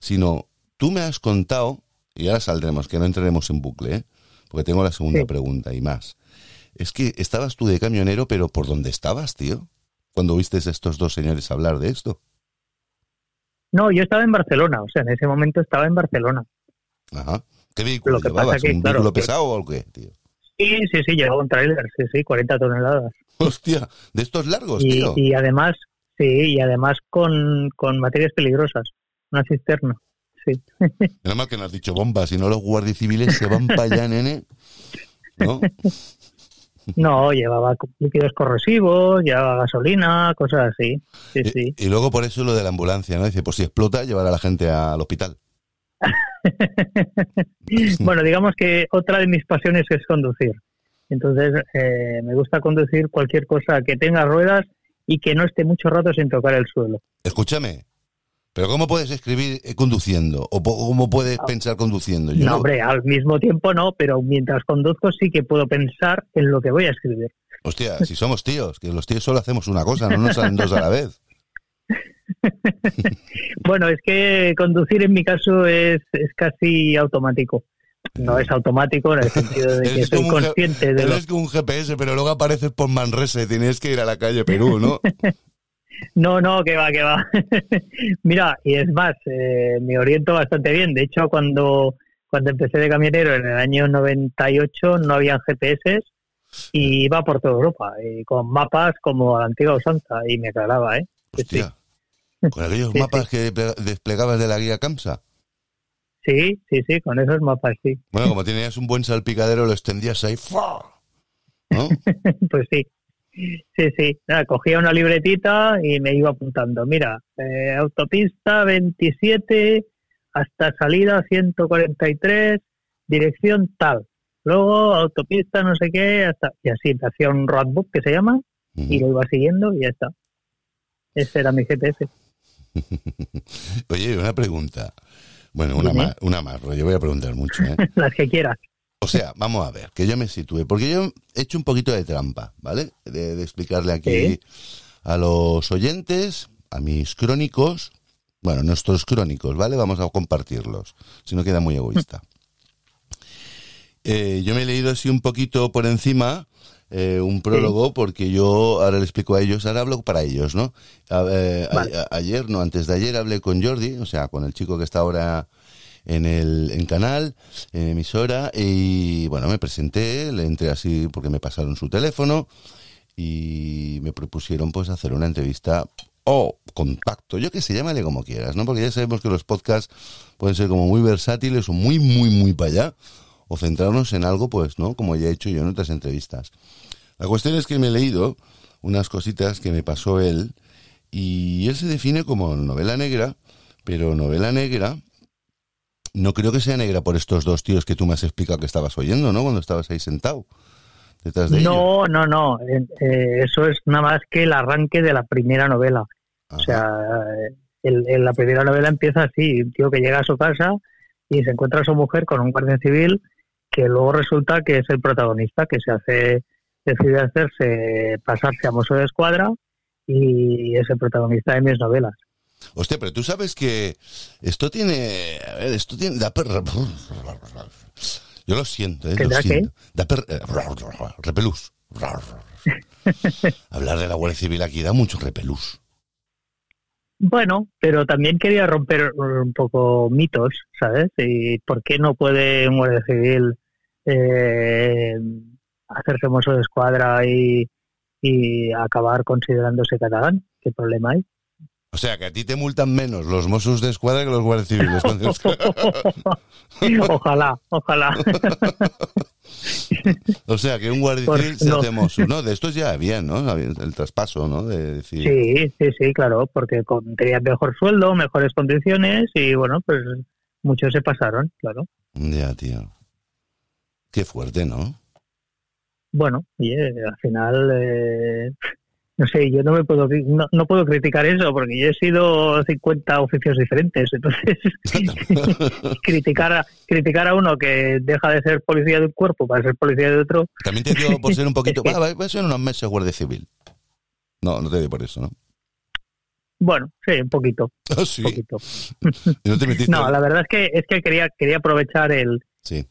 sino tú me has contado, y ahora saldremos, que no entraremos en bucle, ¿eh? porque tengo la segunda Sí. pregunta y más. Es que estabas tú de camionero, pero ¿por dónde estabas, tío? Cuando viste a estos dos señores hablar de esto. No, yo estaba en Barcelona, o sea, en ese momento estaba en Barcelona. Ajá. ¿Qué vehículo Lo que pasa llevabas? que, ¿Un claro, vehículo que- pesado o qué, tío? Sí, sí, sí, llevaba un tráiler, sí, sí, 40 toneladas. Hostia, de estos largos, Y, tío. y además, sí, y además con, con materias peligrosas, una cisterna. Sí. Menos mal que no has dicho bombas, si no los guardias civiles se van para allá, nene. ¿No? No, llevaba líquidos corrosivos, llevaba gasolina, cosas así. Sí, Y- sí. Y, luego por eso lo de la ambulancia, ¿no? Dice, pues si explota, llevar a la gente al hospital. bueno, digamos que otra de mis pasiones es conducir. Entonces, eh, me gusta conducir cualquier cosa que tenga ruedas y que no esté mucho rato sin tocar el suelo. Escúchame, pero ¿cómo puedes escribir eh, conduciendo? ¿O cómo puedes pensar conduciendo? Yo No, hombre, al mismo tiempo no, pero mientras conduzco sí que puedo pensar en lo que voy a escribir. Hostia, si somos tíos, que los tíos solo hacemos una cosa, no nos salen dos a la vez. Bueno, es que conducir en mi caso es, es casi automático. No es automático en el sentido de que soy consciente de lo Eres como un GPS, pero luego apareces por Manresa y tienes que ir a la calle Perú, ¿no? No, no, que va, que va. Mira, y es más, eh, me oriento bastante bien. De hecho, cuando, cuando empecé de camionero en el año 98 no habían GPS y iba por toda Europa, y con mapas como a la antigua usanza, y me aclaraba, ¿eh? Sí. Con aquellos Sí, mapas que desplegabas de la guía CAMSA. Sí, sí, sí, con esos mapas, sí. Bueno, como tenías un buen salpicadero, lo extendías ahí. ¡fua! ¿No? pues sí. Sí, sí. Nada, cogía una libretita y me iba apuntando. Mira, eh, autopista 27 hasta salida 143, dirección tal. Luego autopista no sé qué, hasta y así me hacía un roadbook que se llama y lo iba siguiendo y ya está. Ese era mi GPS. Oye, una pregunta. Bueno, una más, una más, yo voy a preguntar mucho, ¿eh? Las que quieras. O sea, vamos a ver, que yo me sitúe, porque yo he hecho un poquito de trampa, ¿vale? De, de explicarle aquí a los oyentes, a mis crónicos, bueno, nuestros crónicos, ¿vale? Vamos a compartirlos, si no queda muy egoísta. Eh, yo me he leído así un poquito por encima eh, un prólogo porque yo ahora le explico a ellos, ahora hablo para ellos, ¿no? Eh, a- Vale. a- ayer, no, antes de ayer hablé con Jordi, o sea, con el chico que está ahora en el en canal, en emisora, y bueno, me presenté, le entré así porque me pasaron su teléfono y me propusieron pues hacer una entrevista o contacto, yo que sé, llámale como quieras, ¿no? Porque ya sabemos que los podcasts pueden ser como muy versátiles o muy, muy, muy para allá, o centrarnos en algo, pues, ¿no? Como ya he hecho yo en otras entrevistas. La cuestión es que me he leído unas cositas que me pasó él y él se define como novela negra, pero novela negra no creo que sea negra por estos dos tíos que tú me has explicado que estabas oyendo, ¿no? Cuando estabas ahí sentado detrás de ellos. No, no, no. Eh, eh, eso es nada más que el arranque de la primera novela. Ajá. O sea, el- el- la primera novela empieza así, un tío que llega a su casa y se encuentra a su mujer con un guardia civil que luego resulta que es el protagonista, que se hace, decide hacerse, pasarse a mozo de escuadra y es el protagonista de mis novelas. Hostia, pero tú sabes que esto tiene. A ver, esto tiene. Da per- yo lo siento, ¿eh? Lo ¿Tendrá siento. Da per- eh, repelús. Hablar de la Guardia Civil aquí da mucho repelús. Bueno, pero también quería romper un poco mitos, ¿sabes? ¿Y por qué no puede un guardia civil eh, hacerse mozo de escuadra y, y acabar considerándose catalán? ¿Qué problema hay? O sea, que a ti te multan menos los Mossos de escuadra que los guardias civiles. ojalá, ojalá. o sea, que un guardia pues civil se hace Mossos, ¿no? De estos ya había, ¿no? El traspaso, ¿no? De decir... Sí, sí, sí, claro, porque tenía mejor sueldo, mejores condiciones y, bueno, pues muchos se pasaron, claro. Ya, tío. Qué fuerte, ¿no? Bueno, y al final... Eh, no sé, yo no me puedo no, puedo criticar eso porque yo he sido 50 oficios diferentes, entonces criticar a, criticar a uno que deja de ser policía de un cuerpo para ser policía de otro. También te digo por ser un poquito, va, va a ser unos meses guardia civil. No, no te digo por eso, ¿no? Bueno, sí, un poquito. Ah, sí. Un poquito. no, te no, la verdad es que es que quería quería aprovechar el,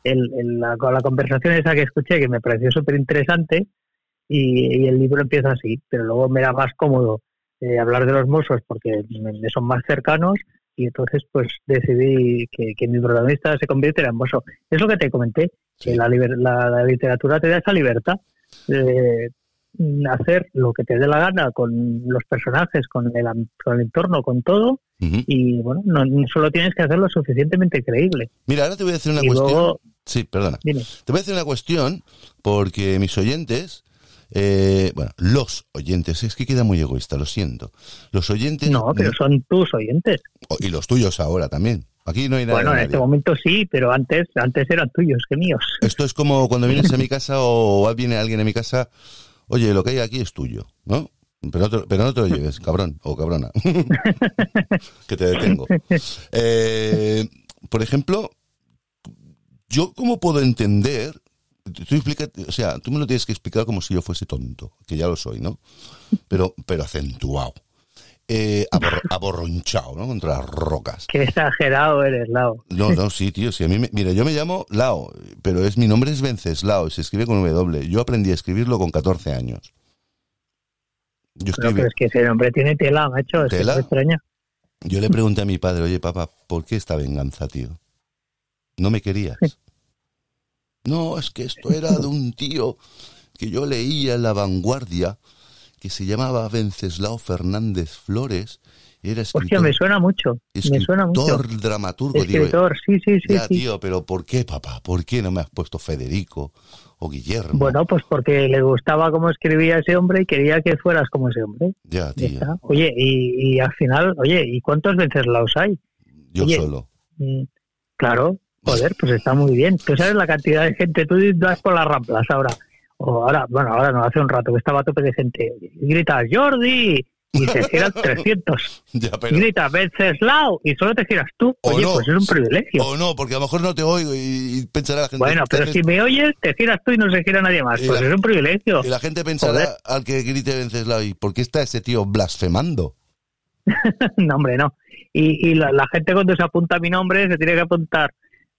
el, la, la conversación esa que escuché que me pareció súper interesante y, el libro empieza así, pero luego me era más cómodo eh, hablar de los mozos porque me, son más cercanos y entonces pues decidí que, mi protagonista se convierta en mozo. Es lo que te comenté, que la, la, literatura te da esa libertad de hacer lo que te dé la gana con los personajes, con el, con el entorno, con todo, y bueno, no, solo tienes que hacerlo suficientemente creíble. Mira, ahora te voy a decir una cuestión. sí, perdona. Te voy a decir una cuestión porque mis oyentes eh, bueno, los oyentes, es que queda muy egoísta, lo siento. Los oyentes. No, pero son tus oyentes. Y los tuyos ahora también. Aquí no hay nada. Bueno, en este momento sí, pero antes, antes eran tuyos que míos. Esto es como cuando vienes a mi casa o viene alguien a mi casa, oye, lo que hay aquí es tuyo, ¿no? Pero no, te, pero no te lo lleves, cabrón o cabrona. que te detengo. Eh, por ejemplo, yo cómo puedo entender tú explica, o sea, tú me lo tienes que explicar como si yo fuese tonto, que ya lo soy, ¿no? Pero, pero acentuado. Eh, aborronchado, ¿no? Contra las rocas. Qué exagerado eres, Lao. No, no, sí, tío. Sí, a mí mira, yo me llamo Lao, pero es mi nombre es Venceslao, se escribe con W. Yo aprendí a escribirlo con 14 años. Yo pero es que ese nombre tiene tela, macho. ¿Tela? Es extraña. Yo le pregunté a mi padre, oye, papá, ¿por qué esta venganza, tío? ¿No me querías? No, es que esto era de un tío que yo leía en La Vanguardia, que se llamaba Venceslao Fernández Flores. Era escritor, Hostia, me suena mucho. Me suena mucho. dramaturgo. Escritor, sí, sí, sí. Ya, tío, pero ¿por qué, papá? ¿Por qué no me has puesto Federico o Guillermo? Bueno, pues porque le gustaba cómo escribía ese hombre y quería que fueras como ese hombre. Ya, tío. Oye, y, al final, oye, ¿y cuántos Venceslaos hay? Yo solo. Mm, claro, Joder, pues está muy bien. Tú sabes la cantidad de gente, tú vas por las ramplas ahora. O ahora, bueno, ahora no, hace un rato que estaba a tope de gente. Y gritas, Jordi, y te giras 300. Ya, pero... Y gritas, Venceslao, y solo te giras tú. Oye, pues es un privilegio. O no, porque a lo mejor no te oigo y, pensará la gente. Bueno, pero si me oyes, te giras tú y no se gira nadie más. Pues es un privilegio. Y la gente pensará al que grite Venceslao, ¿y por qué está ese tío blasfemando? no, hombre, no. Y, y la, la, gente cuando se apunta a mi nombre se tiene que apuntar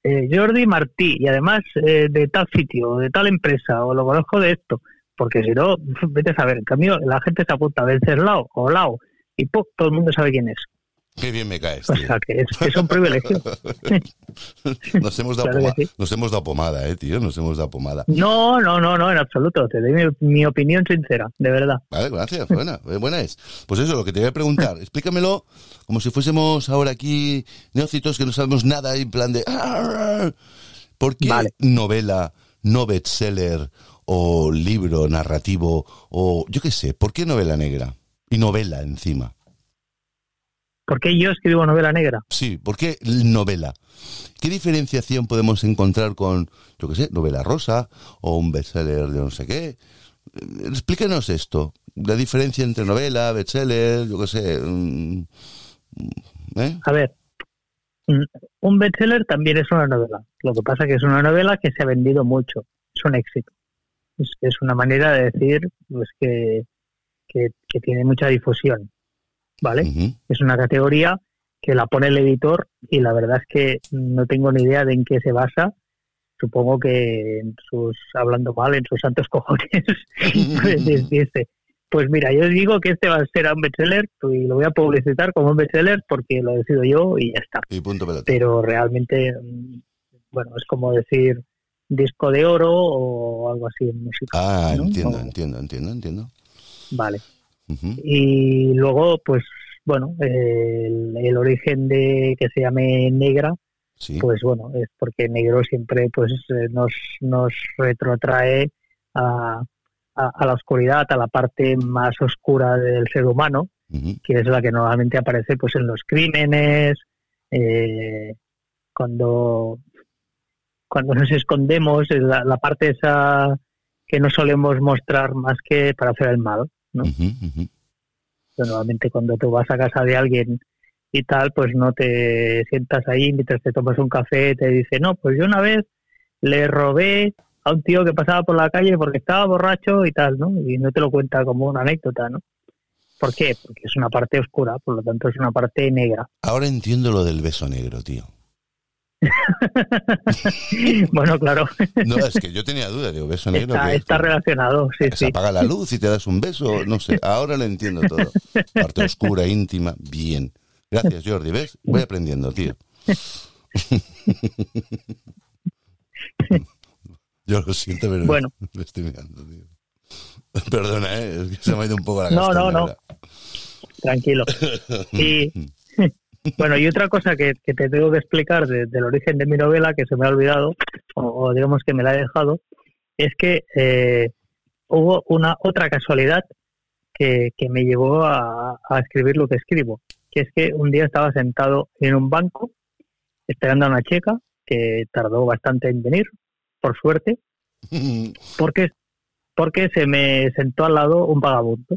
eh, Jordi Martí y además eh, de tal sitio, de tal empresa, o lo conozco de esto, porque si no, vete a saber, en cambio la gente se apunta a Venceslao o Lao y todo el mundo sabe quién es. Qué bien me caes. O sea, que es, un privilegio. nos, hemos dado pomada, nos hemos dado pomada, eh, tío, nos hemos dado pomada. No, no, no, no, en absoluto. Te doy mi, opinión sincera, de verdad. Vale, gracias, buena, eh, buena es. Pues eso, lo que te voy a preguntar, explícamelo como si fuésemos ahora aquí neócitos que no sabemos nada en plan de... ¿Por qué novela, no bestseller o libro narrativo o yo qué sé, ¿por qué novela negra? Y novela encima. ¿Por qué yo escribo novela negra? Sí, ¿por qué novela? ¿Qué diferenciación podemos encontrar con, yo qué sé, novela rosa o un bestseller de no sé qué? Explíquenos esto, la diferencia entre novela, bestseller, yo qué sé. Mm, ¿eh? A ver, mm, un bestseller también es una novela. Lo que pasa es que es una novela que se ha vendido mucho, es un éxito. Es, una manera de decir pues, que, que tiene mucha difusión. ¿Vale? Es una categoría que la pone el editor y la verdad es que no tengo ni idea de en qué se basa. Supongo que en sus, hablando mal, en sus santos cojones, pues, Pues mira, yo digo que este va a ser un bestseller y lo voy a publicitar como un bestseller porque lo decido yo y ya está. Y punto pelota. Pero realmente, mm, bueno, es como decir disco de oro o algo así en música. Ah, ¿no? entiendo, O- entiendo, entiendo, entiendo. Vale. Y luego, pues, bueno, el, el origen de que se llame negra, Sí. pues bueno, es porque negro siempre pues eh, nos, nos retrotrae a, a, a la oscuridad, a la parte más oscura del ser humano, que es la que normalmente aparece pues en los crímenes, eh, cuando, cuando nos escondemos, es la, la parte esa que no solemos mostrar más que para hacer el mal. ¿No? Pero normalmente cuando tú vas a casa de alguien y tal, pues no te sientas ahí mientras te tomas un café, te dice, no, pues yo una vez le robé a un tío que pasaba por la calle porque estaba borracho y tal, ¿no? Y no te lo cuenta como una anécdota, ¿no? ¿Por qué? Porque es una parte oscura, por lo tanto es una parte negra. Ahora entiendo lo del beso negro, tío. bueno, claro, No, es que yo tenía duda, digo, beso negro. está, relacionado, sí, se sí. apaga la luz y te das un beso, no sé, ahora lo entiendo todo. Parte oscura, íntima, bien. Gracias, Jordi, ¿ves? Voy aprendiendo, tío. Yo lo siento, pero Bueno. me estoy mirando, tío. Perdona, ¿eh? es que se me ha ido un poco la No, no, no. Tranquilo. Y bueno, y otra cosa que, que te tengo que explicar de- del origen de mi novela, que se me ha olvidado, o, o digamos que me la he dejado, es que eh, hubo una otra casualidad que, que me llevó a, a escribir lo que escribo, que es que un día estaba sentado en un banco esperando a una chica que tardó bastante en venir, por suerte, porque porque se me sentó al lado un vagabundo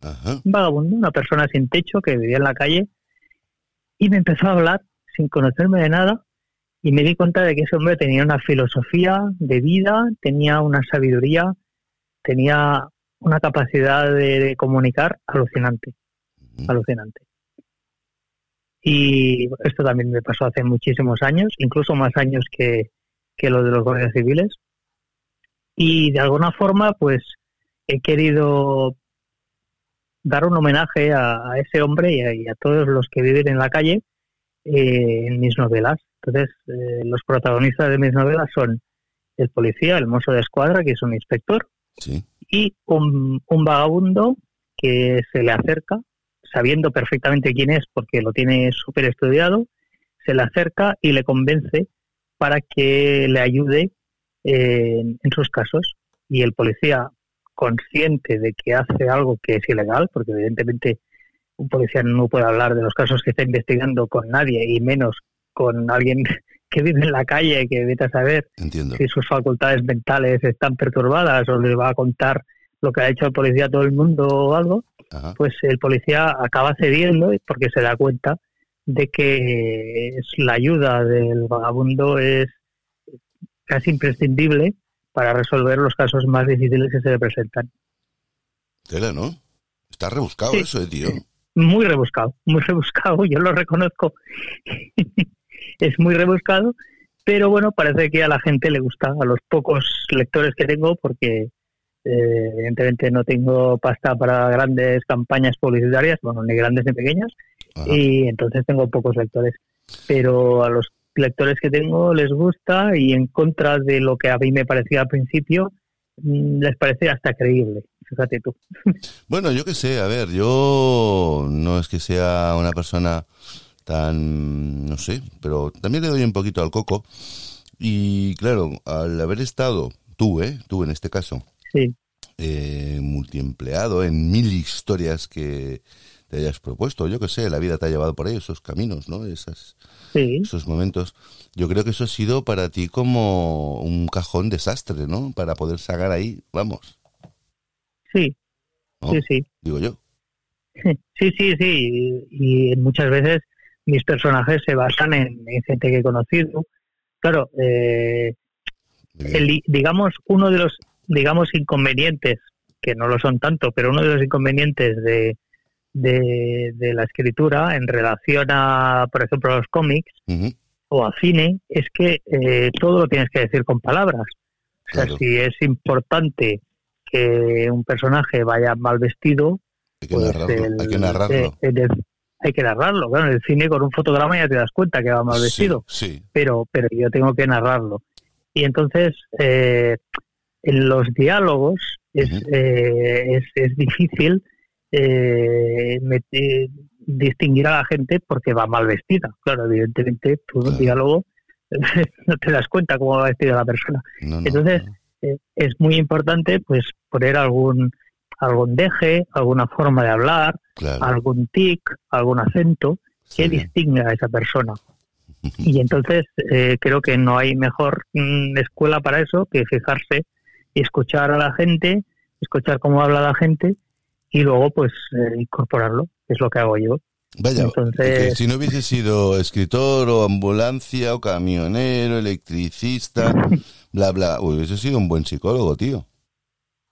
Ajá. un vagabundo, una persona sin techo que vivía en la calle, y me empezó a hablar sin conocerme de nada, y me di cuenta de que ese hombre tenía una filosofía de vida, tenía una sabiduría, tenía una capacidad de, de comunicar alucinante, alucinante. Y esto también me pasó hace muchísimos años, incluso más años que, que lo de los guardias civiles. Y de alguna forma, pues he querido dar un homenaje a, a ese hombre y a, y a todos los que viven en la calle eh, en mis novelas. Entonces, eh, los protagonistas de mis novelas son el policía, el mozo de escuadra, que es un inspector, Sí. y un, un vagabundo que se le acerca, sabiendo perfectamente quién es porque lo tiene súper estudiado, se le acerca y le convence para que le ayude eh, en, en sus casos. Y el policía, consciente de que hace algo que es ilegal, porque evidentemente un policía no puede hablar de los casos que está investigando con nadie y menos con alguien que vive en la calle, que vete a saber Entiendo. si sus facultades mentales están perturbadas o le va a contar lo que ha hecho el policía a todo el mundo o algo, Ajá. pues el policía acaba cediendo porque se da cuenta de que la ayuda del vagabundo es casi imprescindible para resolver los casos más difíciles que se le presentan. Tela, ¿no? Está rebuscado Sí. eso, eh, tío. Muy rebuscado, muy rebuscado, yo lo reconozco. es muy rebuscado, pero bueno, parece que a la gente le gusta, a los pocos lectores que tengo, porque eh, evidentemente no tengo pasta para grandes campañas publicitarias, bueno, ni grandes ni pequeñas, Ajá. y entonces tengo pocos lectores. Pero a los lectores que tengo les gusta y en contra de lo que a mí me parecía al principio, mm, les parece hasta creíble. Fíjate tú. Bueno, yo qué sé, a ver, yo no es que sea una persona tan, no sé, pero también le doy un poquito al coco. Y claro, al haber estado, tú, ¿eh? Tú en este caso, Sí, eh, multiempleado en mil historias que te hayas propuesto, yo qué sé, la vida te ha llevado por ahí, esos caminos, ¿no? Esas, sí, esos momentos. Yo creo que eso ha sido para ti como un cajón desastre, ¿no? Para poder sacar ahí, vamos, sí, ¿no? sí, sí. Digo yo. Sí, sí, sí. Y, y muchas veces mis personajes se basan en, en gente que he conocido. Claro, eh, el- digamos, uno de los, digamos, inconvenientes, que no lo son tanto, pero uno de los inconvenientes de, de, de la escritura en relación a, por ejemplo, a los cómics o a cine, es que eh, todo lo tienes que decir con palabras. O sea, Claro. si es importante que un personaje vaya mal vestido, Hay que pues narrarlo. el- hay que narrarlo. eh, en el- hay que narrarlo. Claro, en el cine con un fotograma ya te das cuenta que va mal vestido, Sí, sí. pero, pero yo tengo que narrarlo. Y entonces, eh, en los diálogos es, eh, es, es difícil eh, eh, distinguir a la gente porque va mal vestida. Claro, evidentemente, tú en un Claro. diálogo no te das cuenta cómo va vestida la persona. No, no, Entonces, no. Eh, es muy importante pues poner algún algún deje, alguna forma de hablar, Claro. algún tic, algún acento que Sí. distinga a esa persona. Y entonces eh, creo que no hay mejor mm, escuela para eso que fijarse y escuchar a la gente, escuchar cómo habla la gente y luego pues eh, incorporarlo, que es lo que hago yo. Vaya, Entonces- si no hubiese sido escritor o ambulancia o camionero, electricista, bla, bla, hubiese sido un buen psicólogo, tío.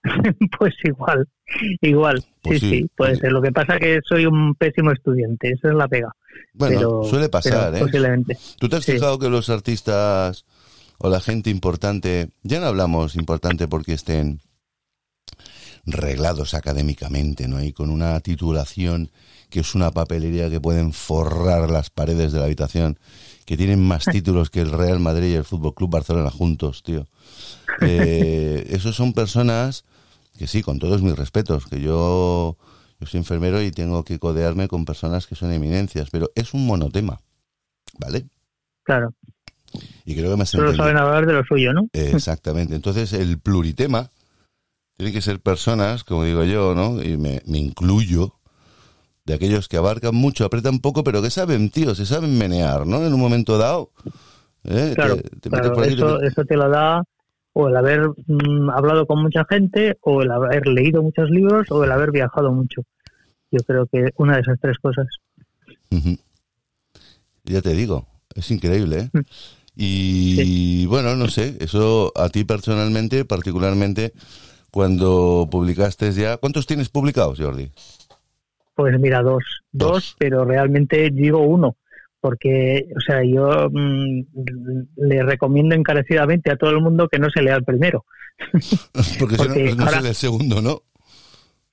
pues igual, igual, Pues sí, sí, sí, puede sí. ser. Lo que pasa que soy un pésimo estudiante, esa es la pega. Bueno, pero, suele pasar, ¿eh? Posiblemente. ¿Tú te has sí. fijado que los artistas o la gente importante, ya no hablamos importante porque estén reglados académicamente, ¿no? Y con una titulación que es una papelería que pueden forrar las paredes de la habitación, que tienen más títulos que el Real Madrid y el Fútbol Club Barcelona juntos, tío. Eh, esos son personas que sí, con todos mis respetos, que yo, yo soy enfermero y tengo que codearme con personas que son eminencias, pero es un monotema, ¿vale? Claro, Y creo que me solo saben hablar de lo suyo, ¿no? Exactamente. Entonces, el pluritema tiene que ser personas, como digo yo, ¿no? Y me, me incluyo, de aquellos que abarcan mucho, apretan poco, pero que saben, tío, se saben menear, ¿no? En un momento dado. ¿eh? Claro, Te- te metes claro, por aquí, te eso, te lo da o el haber mm, hablado con mucha gente, o el haber leído muchos libros, o el haber viajado mucho. Yo creo que una de esas tres cosas. Ya te digo, es increíble, ¿eh? Mm. Y bueno, no sé, eso a ti personalmente, particularmente, cuando publicaste ya... ¿Cuántos tienes publicados, Jordi? Pues mira, dos, dos, Dos. pero realmente digo uno, porque, o sea, yo mm, le recomiendo encarecidamente a todo el mundo que no se lea el primero. Porque, si no, no ahora- sé el segundo, ¿no?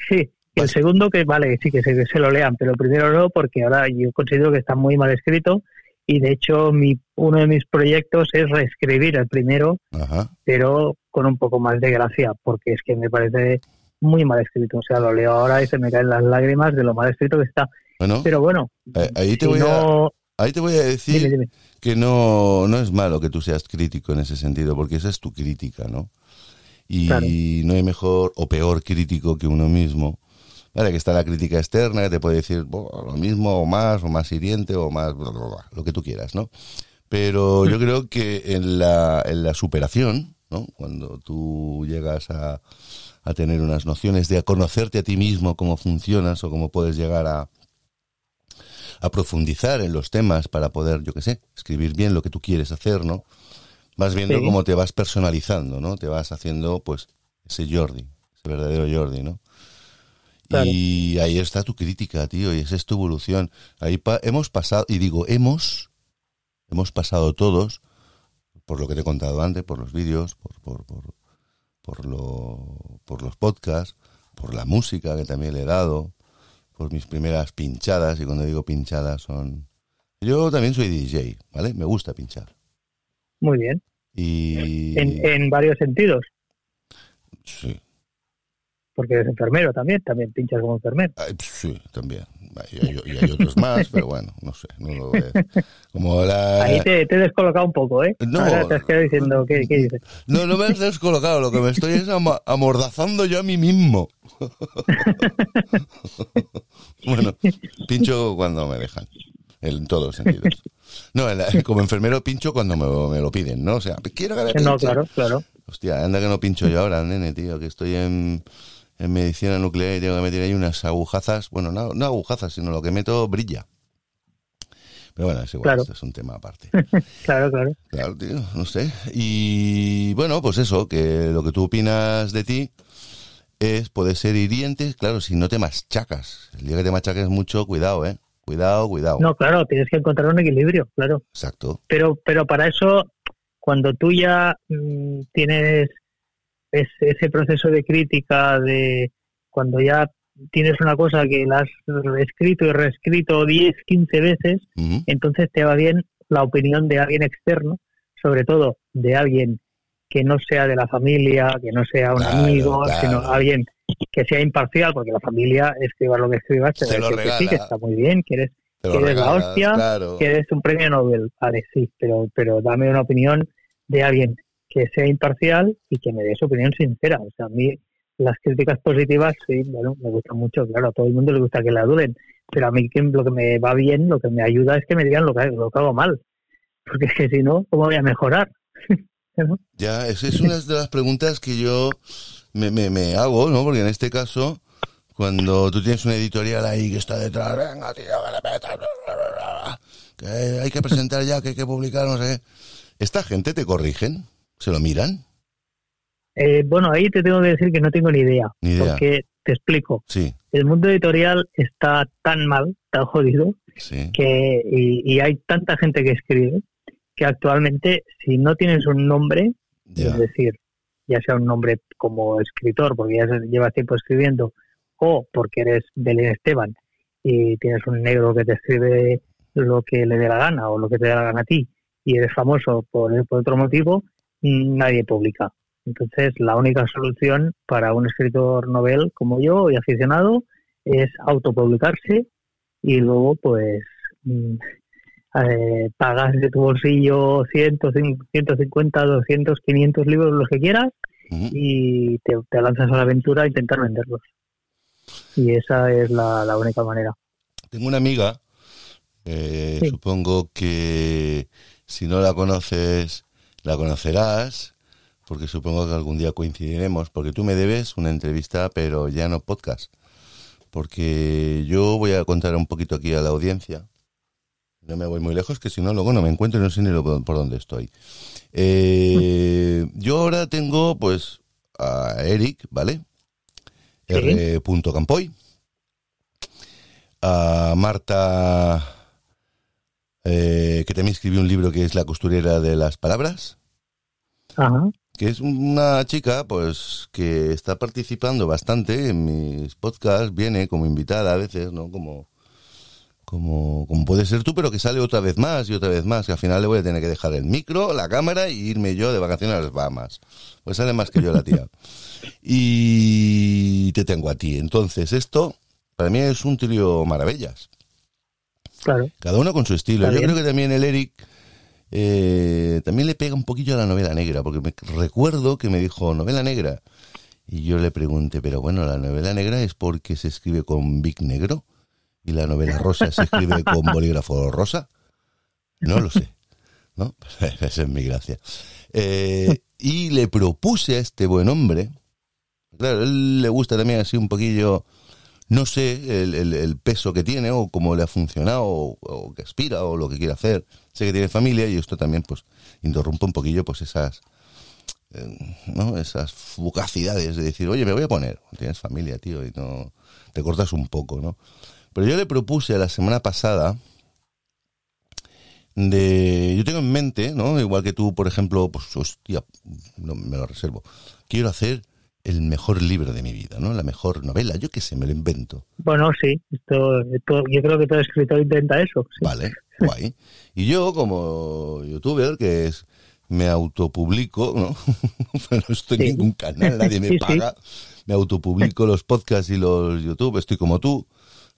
Sí, y el segundo que vale, sí que se, que se lo lean, pero el primero no, porque ahora yo considero que está muy mal escrito y de hecho mi, uno de mis proyectos es reescribir el primero, Ajá. pero con un poco más de gracia, porque es que me parece muy mal escrito. O sea, lo leo ahora y se me caen las lágrimas de lo mal escrito que está. Bueno, Pero bueno, eh, ahí te si voy a... no... Ahí te voy a decir Dime, dime. que no, no es malo que tú seas crítico en ese sentido, porque esa es tu crítica, ¿no? Y Claro. no hay mejor o peor crítico que uno mismo. Vale, que está la crítica externa, que te puede decir "Bo, lo mismo o más, o más hiriente, o más, bla, bla, bla", lo que tú quieras, ¿no? Pero yo creo que en la, en la superación, ¿no? Cuando tú llegas a, a tener unas nociones de a conocerte a ti mismo, cómo funcionas o cómo puedes llegar a, a profundizar en los temas para poder, yo qué sé, escribir bien lo que tú quieres hacer, ¿no? Vas viendo Sí. cómo te vas personalizando, ¿no? Te vas haciendo, pues, ese Jordi, ese verdadero Jordi, ¿no? Claro. Y ahí está tu crítica, tío, y esa es tu evolución. Ahí pa- hemos pasado, y digo, hemos, hemos pasado todos, por lo que te he contado antes, por los vídeos, por, por, por, por, lo, por los podcasts, por la música que también le he dado, por mis primeras pinchadas, y cuando digo pinchadas son... Yo también soy DJ, ¿vale? Me gusta pinchar. Muy bien. Y... En, en varios sentidos, Sí, porque eres enfermero también, también pinchas como enfermero. Ay, pues sí, también. Y hay, y hay otros más, pero bueno, no sé. No lo. Como la... Ahí te, te he descolocado un poco, ¿eh? No. Ahora te has quedado diciendo, ¿qué, qué dices? No, no me has descolocado, lo que me estoy es ama- amordazando yo a mí mismo. bueno, pincho cuando me dejan, en todos los sentidos. No, como enfermero pincho cuando me, me lo piden, ¿no? O sea, quiero que me No, pinche. claro, claro. Hostia, anda que no pincho yo ahora, nene, tío, que estoy en, en medicina nuclear y tengo que meter ahí unas agujazas. Bueno, no, no agujazas, sino lo que meto brilla. Pero bueno, es igual, Claro. esto es un tema aparte. Claro, claro. Claro, tío, no sé. Y bueno, pues eso, que lo que tú opinas de ti es, puede ser hiriente, claro, si no te machacas. El día que te machaques mucho, cuidado, ¿eh? Cuidado, cuidado. No, claro, tienes que encontrar un equilibrio, claro. Exacto. Pero, pero para eso, cuando tú ya mm, tienes es ese proceso de crítica de cuando ya tienes una cosa que la has escrito y reescrito 10, 15 veces, entonces te va bien la opinión de alguien externo, sobre todo de alguien que no sea de la familia, que no sea un Claro, amigo, claro. sino alguien que sea imparcial, porque la familia, escribas lo que escribas, te Te va a decir que sí, que está muy bien, que eres, que eres la hostia, claro. que eres un premio Nobel. Vale, sí, pero, pero dame una opinión de alguien que sea imparcial y que me dé su opinión sincera. O sea, a mí las críticas positivas, sí, bueno, me gustan mucho, claro, a todo el mundo le gusta que le adulen, pero a mí lo que me va bien, lo que me ayuda es que me digan lo que, lo que hago mal. Porque es que si no, ¿cómo voy a mejorar? Ya, esa es una de las preguntas que yo me, me, me hago, ¿no? Porque en este caso, cuando tú tienes una editorial ahí que está detrás, venga, tío, que hay que presentar ya, que hay que publicar, no sé. ¿Esta gente te corrigen? ¿Se lo miran? Eh, bueno, ahí te tengo que decir que no tengo ni idea, Ni idea. porque te explico. Sí, El mundo editorial está tan mal, tan jodido, sí. que y, y hay tanta gente que escribe que actualmente si no tienes un nombre, Ya. es decir, ya sea un nombre como escritor, porque ya llevas tiempo escribiendo, o porque eres Belén Esteban y tienes un negro que te escribe lo que le dé la gana o lo que te dé la gana a ti y eres famoso por, por otro motivo, nadie publica. Entonces, la única solución para un escritor novel como yo y aficionado es autopublicarse y luego, pues, mm, eh, pagas de tu bolsillo 100, 150, 200, 500 libros, los que quieras, y te, te lanzas a la aventura a intentar venderlos. Y esa es la, la única manera. Tengo una amiga, eh, Sí. supongo que si no la conoces, la conocerás, porque supongo que algún día coincidiremos, porque tú me debes una entrevista, pero ya no podcast. Porque yo voy a contar un poquito aquí a la audiencia. No me voy muy lejos, que si no, luego no me encuentro y no sé ni lo- por dónde estoy. Eh, yo ahora tengo, pues, a Eric, ¿vale? R. Campoy a Marta, eh, que también escribió un libro que es La costurera de las palabras, Ajá. que es una chica pues que está participando bastante en mis podcasts, viene como invitada a veces, ¿no? Como, como, como puede ser tú, pero que sale otra vez más y otra vez más, que al final le voy a tener que dejar el micro, la cámara y irme yo de vacaciones a las Bahamas. Pues sale más que yo la tía. Y te tengo a ti. Entonces, esto para mí es un trío maravillas. Claro. Cada uno con su estilo. Yo creo que también el Eric eh, también le pega un poquillo a la novela negra, porque me recuerdo que me dijo novela negra. Y yo le pregunté, pero bueno, la novela negra es porque se escribe con Big Negro y la novela rosa se escribe con bolígrafo rosa. No lo sé. ¿No? Esa es mi gracia. Eh, y le propuse a este buen hombre, claro, a él le gusta también así un poquillo, no sé, el, el- el peso que tiene o cómo le ha funcionado o, o que aspira o lo que quiere hacer. Sé que tiene familia y esto también pues interrumpe un poquillo pues esas eh, ¿no? esas fugacidades de decir, oye, me voy a poner. Tienes familia, tío, y no te cortas un poco, ¿no? Pero yo le propuse la semana pasada de yo tengo en mente, ¿no? Igual que tú, por ejemplo, pues hostia, no me lo reservo. Quiero hacer el mejor libro de mi vida, ¿no? La mejor novela, yo qué sé, me lo invento. Bueno, sí. Esto, yo creo que todo escritor intenta eso. sí. Vale, guay. Y yo, como youtuber, que es me autopublico, ¿no? no estoy en Sí. ningún canal, nadie me Sí, paga. Me autopublico los podcasts y los YouTube, estoy como tú.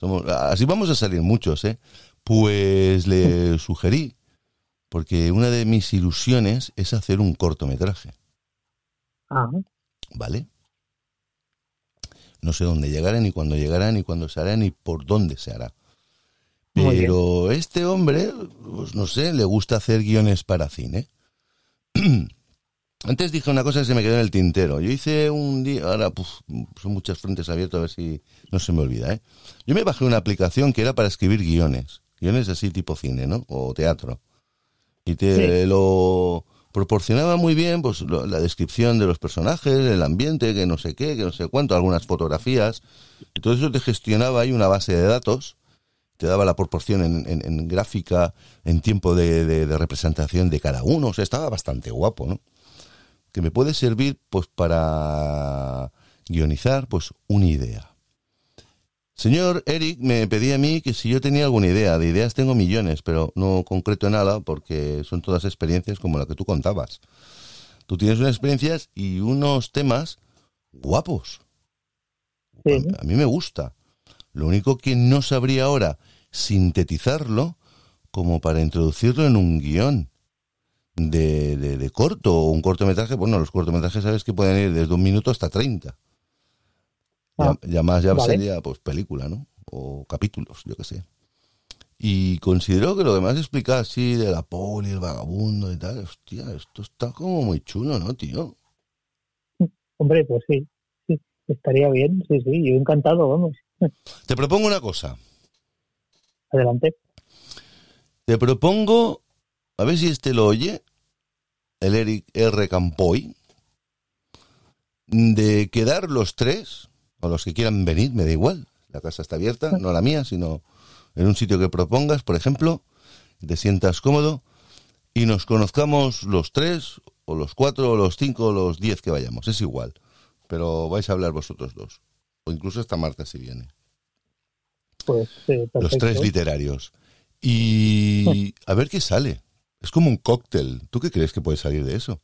Somos- así vamos a salir muchos, ¿eh? Pues le sugerí, porque una de mis ilusiones es hacer un cortometraje, Ajá. ¿vale? No sé dónde llegará, ni cuándo llegará, ni cuándo se hará, ni por dónde se hará. Pero este hombre, pues no sé, le gusta hacer guiones para cine. Antes dije una cosa que se me quedó en el tintero. Yo hice un día, ahora son muchas frentes abiertas, a ver si no se me olvida, ¿eh? Yo me bajé una aplicación que era para escribir guiones, guiones así tipo cine, ¿no? O teatro. Y te lo proporcionaba muy bien, pues lo- la descripción de los personajes, el ambiente, que no sé qué, que no sé cuánto, algunas fotografías. Y todo eso te gestionaba ahí una base de datos te daba la proporción en, en- gráfica, en tiempo de, de- de representación de cada uno. O sea, estaba bastante guapo, ¿no? que me puede servir pues para guionizar pues una idea. Señor Eric me pedía a mí que si yo tenía alguna idea, de ideas tengo millones, pero no concreto nada porque son todas experiencias como la que tú contabas. Tú tienes unas experiencias y unos temas guapos. A, mí me gusta. Lo único que no sabría ahora sintetizarlo como para introducirlo en un guion de, de, corto o un cortometraje. Bueno, los cortometrajes sabes que pueden ir desde un minuto hasta treinta. ya, ah, más ya sería pues película, ¿no? O capítulos, yo qué sé. Y considero que lo demás explica así de la poli, el vagabundo y tal, hostia, esto está como muy chulo, ¿no, tío? Hombre, pues sí, sí, estaría bien, sí, sí, yo encantado, vamos. Te propongo una cosa. Adelante. Te propongo, a ver si este lo oye, el Eric R. Campoy, de quedar los tres, o los que quieran venir, me da igual, la casa está abierta, no la mía, sino en un sitio que propongas, por ejemplo, te sientas cómodo y nos conozcamos los tres, o los cuatro, o los cinco, o los diez que vayamos, es igual, pero vais a hablar vosotros dos, o incluso esta Marta si viene. Pues, los tres literarios. Y a ver qué sale. Es como un cóctel. ¿Tú qué crees que puede salir de eso?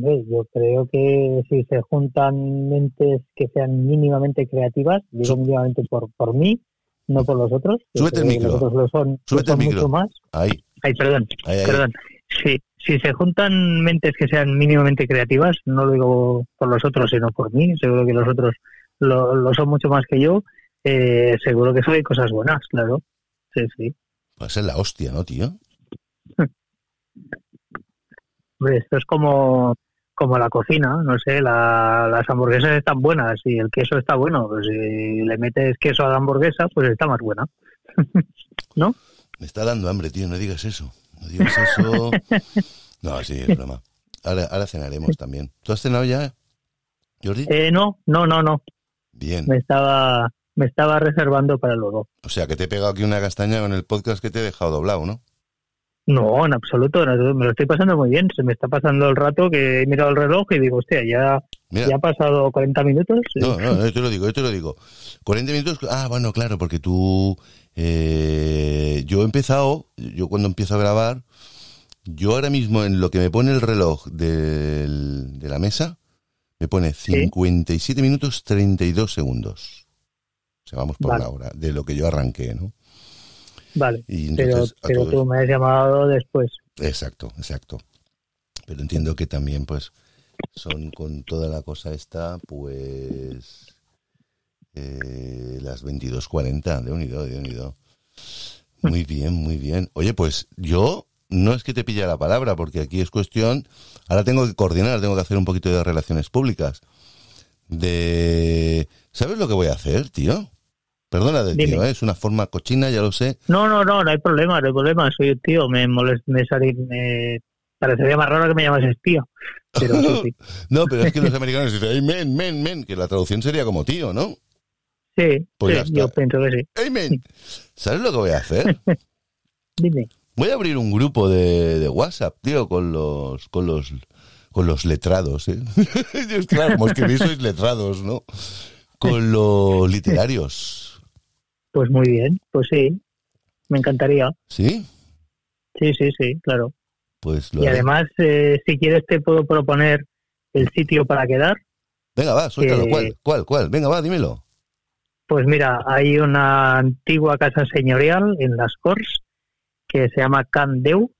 Yo creo que si se juntan mentes que sean mínimamente creativas, digo mínimamente por, por mí, no por los otros. Súbete el micro. Los otros lo son, Súbete el micro. Mucho más. Ahí. Ay, perdón. perdón. Si, si se juntan mentes que sean mínimamente creativas, no lo digo por los otros, sino por mí, seguro que los otros lo, lo son mucho más que yo, eh, seguro que hay cosas buenas, claro. Sí, sí. Puede ser la hostia, ¿no, tío? esto es como, como la cocina, no sé, las hamburguesas están buenas y el queso está bueno, pues si le metes queso a la hamburguesa, pues está más buena. ¿No? Me está dando hambre, tío, no digas eso. No digas eso. no, sí, es broma. Ahora, ahora cenaremos también. ¿Tú has cenado ya, Jordi? Eh, no, no, no, no. Bien. Me estaba, me estaba reservando para luego. O sea, que te he pegado aquí una castaña con el podcast que te he dejado doblado, ¿no? No, en absoluto, me lo estoy pasando muy bien. Se me está pasando el rato que he mirado el reloj y digo, hostia, ya, ya ha pasado 40 minutos. No, no, yo te lo digo, yo te lo digo. 40 minutos, ah, bueno, claro, porque tú, eh, yo he empezado, yo cuando empiezo a grabar, yo ahora mismo en lo que me pone el reloj de la mesa, me pone 57 minutos 32 segundos. O sea, vamos por la hora, de lo que yo arranqué, ¿no? Vale, pero, pero tú me has llamado después. Exacto, exacto. Pero entiendo que también, pues, son con toda la cosa esta, pues, eh, las 22.40 de unido, de unido. Muy bien, muy bien. Oye, pues yo no es que te pille la palabra, porque aquí es cuestión, ahora tengo que coordinar, tengo que hacer un poquito de relaciones públicas. De, ¿sabes lo que voy a hacer, tío? Perdona de tío, ¿eh? es una forma cochina, ya lo sé. No, no, no, no hay problema, no hay problema. Soy un tío, me, molest, me, me parecería más raro que me llamas tío. Pero no, pero es que los americanos dicen, hey, men, men, men, que la traducción sería como tío, ¿no? Sí, pues yo pienso que sí. Hey, men. ¿Sabes lo que voy a hacer? Dime. Voy a abrir un grupo de, de WhatsApp, tío, con los, con los, con los letrados, ¿eh? claro, como que sois letrados, ¿no? Con los literarios. Pues muy bien, pues sí, me encantaría. ¿Sí? Sí, sí, sí, claro. Pues y además, eh, si quieres, te puedo proponer el sitio para quedar. Venga, va, suéltalo. ¿Cuál? ¿Cuál? ¿Cuál? Venga, va, dímelo. Pues mira, hay una antigua casa señorial en Las Corts que se llama Can Deu,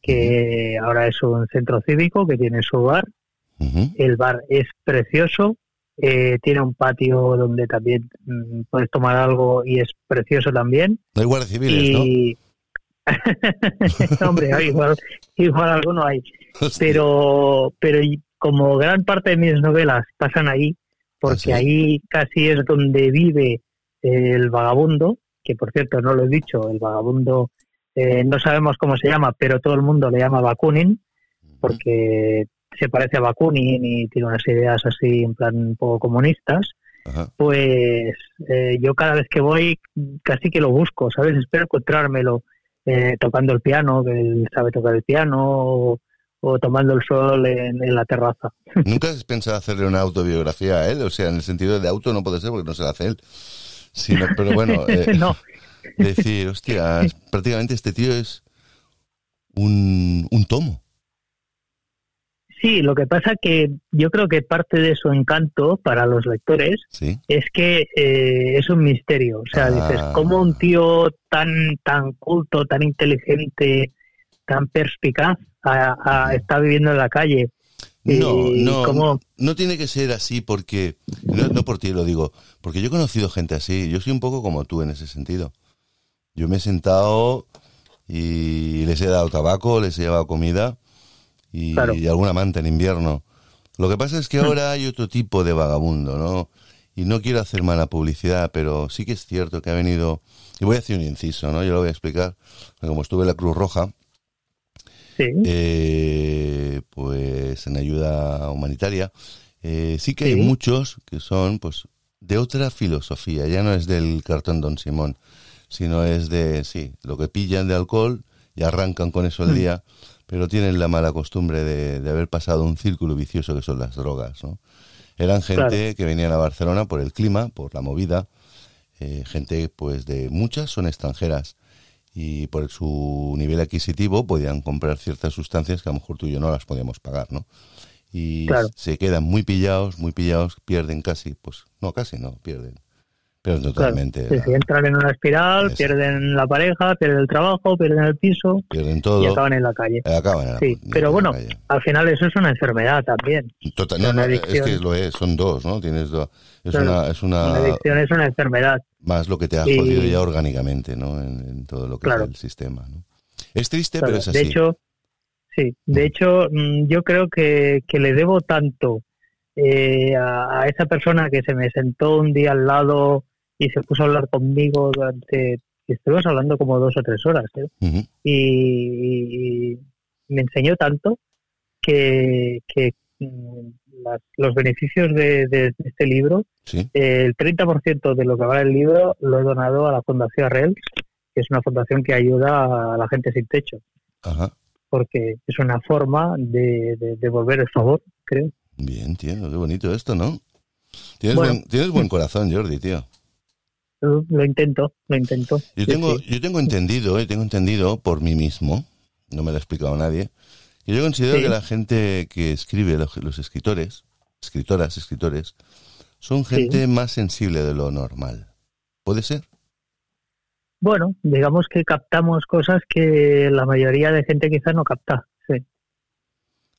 que ahora es un centro cívico que tiene su bar. El bar es precioso, eh, tiene un patio donde también mm, puedes tomar algo y es precioso también. No hay guardias civiles, ¿no? Hombre, igual, igual alguno hay. Pero, pero como gran parte de mis novelas pasan ahí, porque ¿Ah, ahí casi es donde vive el vagabundo, que por cierto no lo he dicho, el vagabundo eh, no sabemos cómo se llama, pero todo el mundo le llama Bakunin, porque se parece a Bakunin y tiene unas ideas así en plan un poco comunistas, pues eh, yo cada vez que voy casi que lo busco, ¿sabes? Espero encontrármelo eh, tocando el piano, que él sabe tocar el piano, o tomando el sol en, en la terraza. ¿Nunca has pensado hacerle una autobiografía a él? O sea, en el sentido de auto no puede ser porque no se la hace él. Sino, pero bueno, eh, no, decir, hostia, prácticamente este tío es un, un tomo. Sí, lo que pasa que yo creo que parte de su encanto para los lectores Sí. es que eh, es un misterio. O sea, Ah. dices, ¿cómo un tío tan tan culto, tan inteligente, tan perspicaz a- a- está viviendo en la calle? No, no, cómo- no tiene que ser así porque, no, no por ti lo digo, porque yo he conocido gente así, yo soy un poco como tú en ese sentido. Yo me he sentado y les he dado tabaco, les he llevado comida y, Claro. y alguna manta en invierno. Lo que pasa es que ahora hay otro tipo de vagabundo, ¿no? Y no quiero hacer mala publicidad, pero sí que es cierto que ha venido, y voy a hacer un inciso, ¿no? Yo lo voy a explicar, como estuve en la Cruz Roja, Sí, eh, pues en ayuda humanitaria, eh, sí que hay muchos que son pues de otra filosofía, ya no es del cartón Don Simón, sino es de, sí, lo que pillan de alcohol y arrancan con eso el Mm. Pero tienen la mala costumbre de, de haber pasado un círculo vicioso que son las drogas, ¿no? Eran gente que venían a Barcelona por el clima, por la movida, eh, gente pues de muchas son extranjeras y por su nivel adquisitivo podían comprar ciertas sustancias que a lo mejor tú y yo no las podíamos pagar, ¿no? Y Claro. se quedan muy pillados, muy pillados, pierden casi, pues no, casi no, pierden, claro. totalmente, sí, entran en una espiral, Eso. pierden la pareja, pierden el trabajo, pierden el piso pierden y todo, acaban en la calle. acaban en la, Sí, en pero bueno, calle. al final eso es una enfermedad también. Total, una no, no, es que lo es, son dos, ¿no? Tienes dos, es Claro, una, es Una adicción es una enfermedad. más lo que te ha Y- jodido ya orgánicamente, ¿no? En, en todo lo que Claro. es el sistema, ¿no? Es triste, Claro, pero es así. De hecho, sí, de hecho, mm, yo creo que, que le debo tanto eh, a, a esa persona que se me sentó un día al lado y se puso a hablar conmigo durante, estuvimos hablando como dos o tres horas, ¿eh? Y, y me enseñó tanto que, que mm, las- los beneficios de, de este libro, Sí, eh, el 30% de lo que vale el libro lo he donado a la Fundación REL, que es una fundación que ayuda a la gente sin techo ajá. porque es una forma de, de devolver el favor, creo. Bien, tío, qué bonito esto, ¿no? Tienes, Bueno. buen, tienes buen corazón, Jordi, tío. Lo, intento, lo intento. Yo tengo, sí. yo tengo entendido, eh, tengo entendido por mí mismo, no me lo ha explicado nadie, que yo considero Sí. que la gente que escribe, los, los escritores, escritoras, escritores, son gente más sensible de lo normal. ¿Puede ser? Bueno, digamos que captamos cosas que la mayoría de gente quizás no capta. Sí.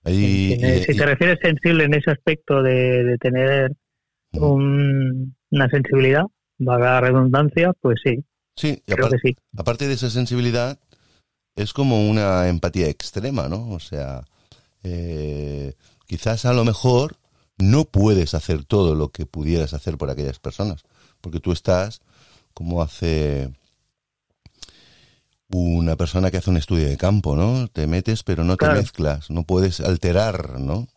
Ahí- Tiene- y- si y- te refieres sensible en ese aspecto de, de tener un- una sensibilidad, vaga redundancia, pues sí, sí, creo aparte, que sí. aparte de esa sensibilidad, es como una empatía extrema, ¿no? O sea, eh, quizás a lo mejor no puedes hacer todo lo que pudieras hacer por aquellas personas, porque tú estás como hace una persona que hace un estudio de campo, ¿no? Te metes pero no te Claro. mezclas, no puedes alterar, ¿no?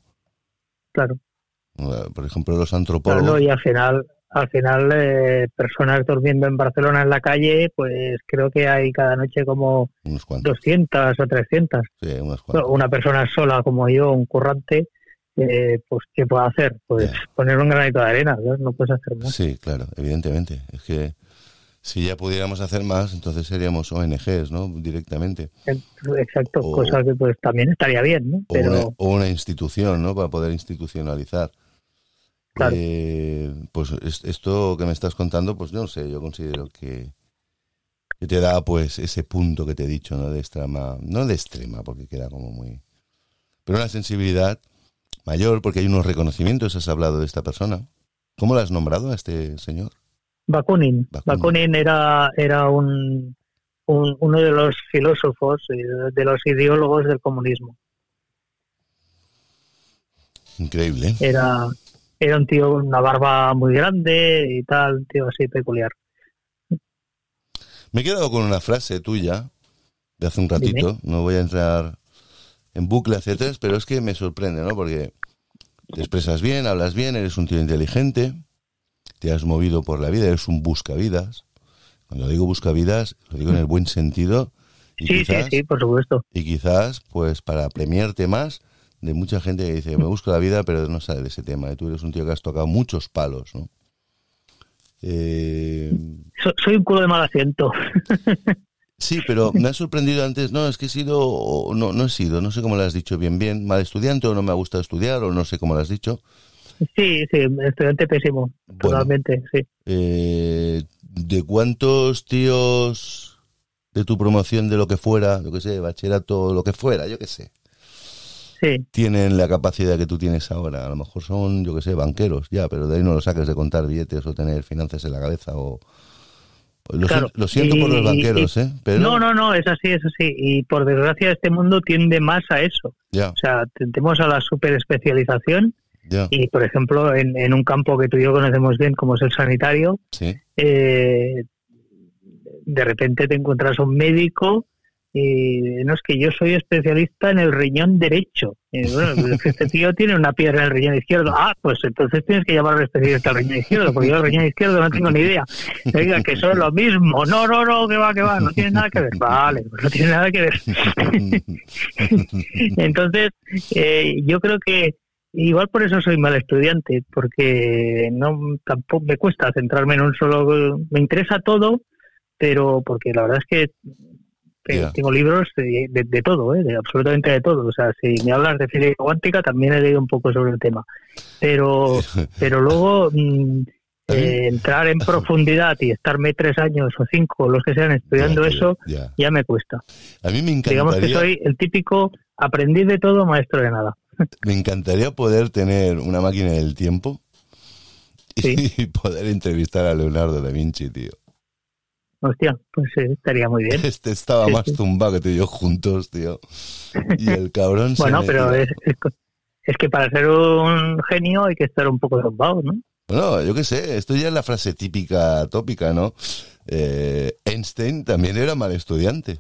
Claro. Por ejemplo, los Claro, antropólogos... no, y al final, al final eh, personas durmiendo en Barcelona en la calle, pues creo que hay cada noche como unos cuantos, 200 o 300. sí, unos cuantos. Una persona sola como yo, un currante, eh, pues ¿qué puede hacer? Pues poner un granito de arena, ¿no? No puedes hacer más. Sí, claro, evidentemente. Es que si ya pudiéramos hacer más, entonces seríamos ONGs, ¿no? Directamente. Exacto, O- cosa que pues también estaría bien, ¿no? O, Pero una, o una institución, ¿no? Para poder institucionalizar. Claro. Eh, pues es- esto que me estás contando, pues yo no sé, yo considero que, que te da pues ese punto que te he dicho, ¿no? De extrema, no de extrema, porque queda como muy... Pero una sensibilidad mayor, porque hay unos reconocimientos, has hablado de esta persona. ¿Cómo lo has nombrado a este señor? Bakunin, Bakunin. Bakunin era, era un, un- uno de los filósofos, eh, de los ideólogos del comunismo. Increíble. Era, era un tío con una barba muy grande y tal, un tío así peculiar. Me he quedado con una frase tuya de hace un ratito. No voy a entrar en bucle atrás, pero es que me sorprende, ¿no? Porque te expresas bien, hablas bien, eres un tío inteligente, te has movido por la vida, eres un buscavidas. Cuando digo buscavidas, lo digo en el buen sentido Y Sí, quizás- sí, sí, por supuesto. Y quizás, pues para premiarte más de mucha gente que dice, me busco la vida, pero no sabe de ese tema. Y tú eres un tío que has tocado muchos palos, ¿no? Eh, So- soy un culo de mal asiento. sí, pero me ha sorprendido antes, no, es que he sido, o no, no he sido, no sé cómo lo has dicho bien, bien, mal estudiante o no me ha gustado estudiar o no sé cómo lo has dicho. Sí, sí, estudiante pésimo, Bueno. totalmente, sí. Eh, ¿De cuántos tíos de tu promoción de lo que fuera, lo que sé, bachillerato, lo que fuera, yo qué sé, Sí, tienen la capacidad que tú tienes ahora? A lo mejor son, yo qué sé, banqueros, ya, pero de ahí no lo saques de contar billetes o tener finanzas en la cabeza o... Lo, Claro. lo siento por los Y- banqueros, ¿eh? Pero, No, no, no, es así, es así. Y por desgracia este mundo tiende más a eso. Ya, O sea, tendemos a la superespecialización ya, y, por ejemplo, en, en un campo que tú y yo conocemos bien, como es el sanitario, sí. eh, de repente te encuentras un médico y no es que yo soy especialista en el riñón derecho. Y, bueno, este tío tiene una piedra en el riñón izquierdo. Ah, pues entonces tienes que llamar al especialista al riñón izquierdo, porque yo el riñón izquierdo no tengo ni idea. Oiga, que son lo mismo. No, no, no, que va, que va, no tiene nada que ver. Vale, pues no tiene nada que ver. Entonces, eh, yo creo que igual por eso soy mal estudiante, porque no tampoco me cuesta centrarme en un solo. Me interesa todo, pero porque la verdad es que tengo libros de, de- de todo, ¿eh? de absolutamente de todo. O sea, si me hablas de física cuántica, también he leído un poco sobre el tema. Pero, pero luego mm, eh, entrar en profundidad y estarme tres años o cinco, los que sean, estudiando eso, ya. ya me cuesta. A mí me Digamos que encantaría, soy el típico aprendiz de todo, maestro de nada. me encantaría poder tener una máquina del tiempo y, poder entrevistar a Leonardo da Vinci, tío. Hostia, pues eh, estaría muy bien. Este estaba Sí, más sí. tumbado que tú y yo juntos, tío. Y el cabrón se Bueno, pero es, es, es que para ser un genio hay que estar un poco tumbado, ¿no? Bueno, yo qué sé, esto ya es la frase típica, tópica, ¿no? Eh, Einstein también era mal estudiante.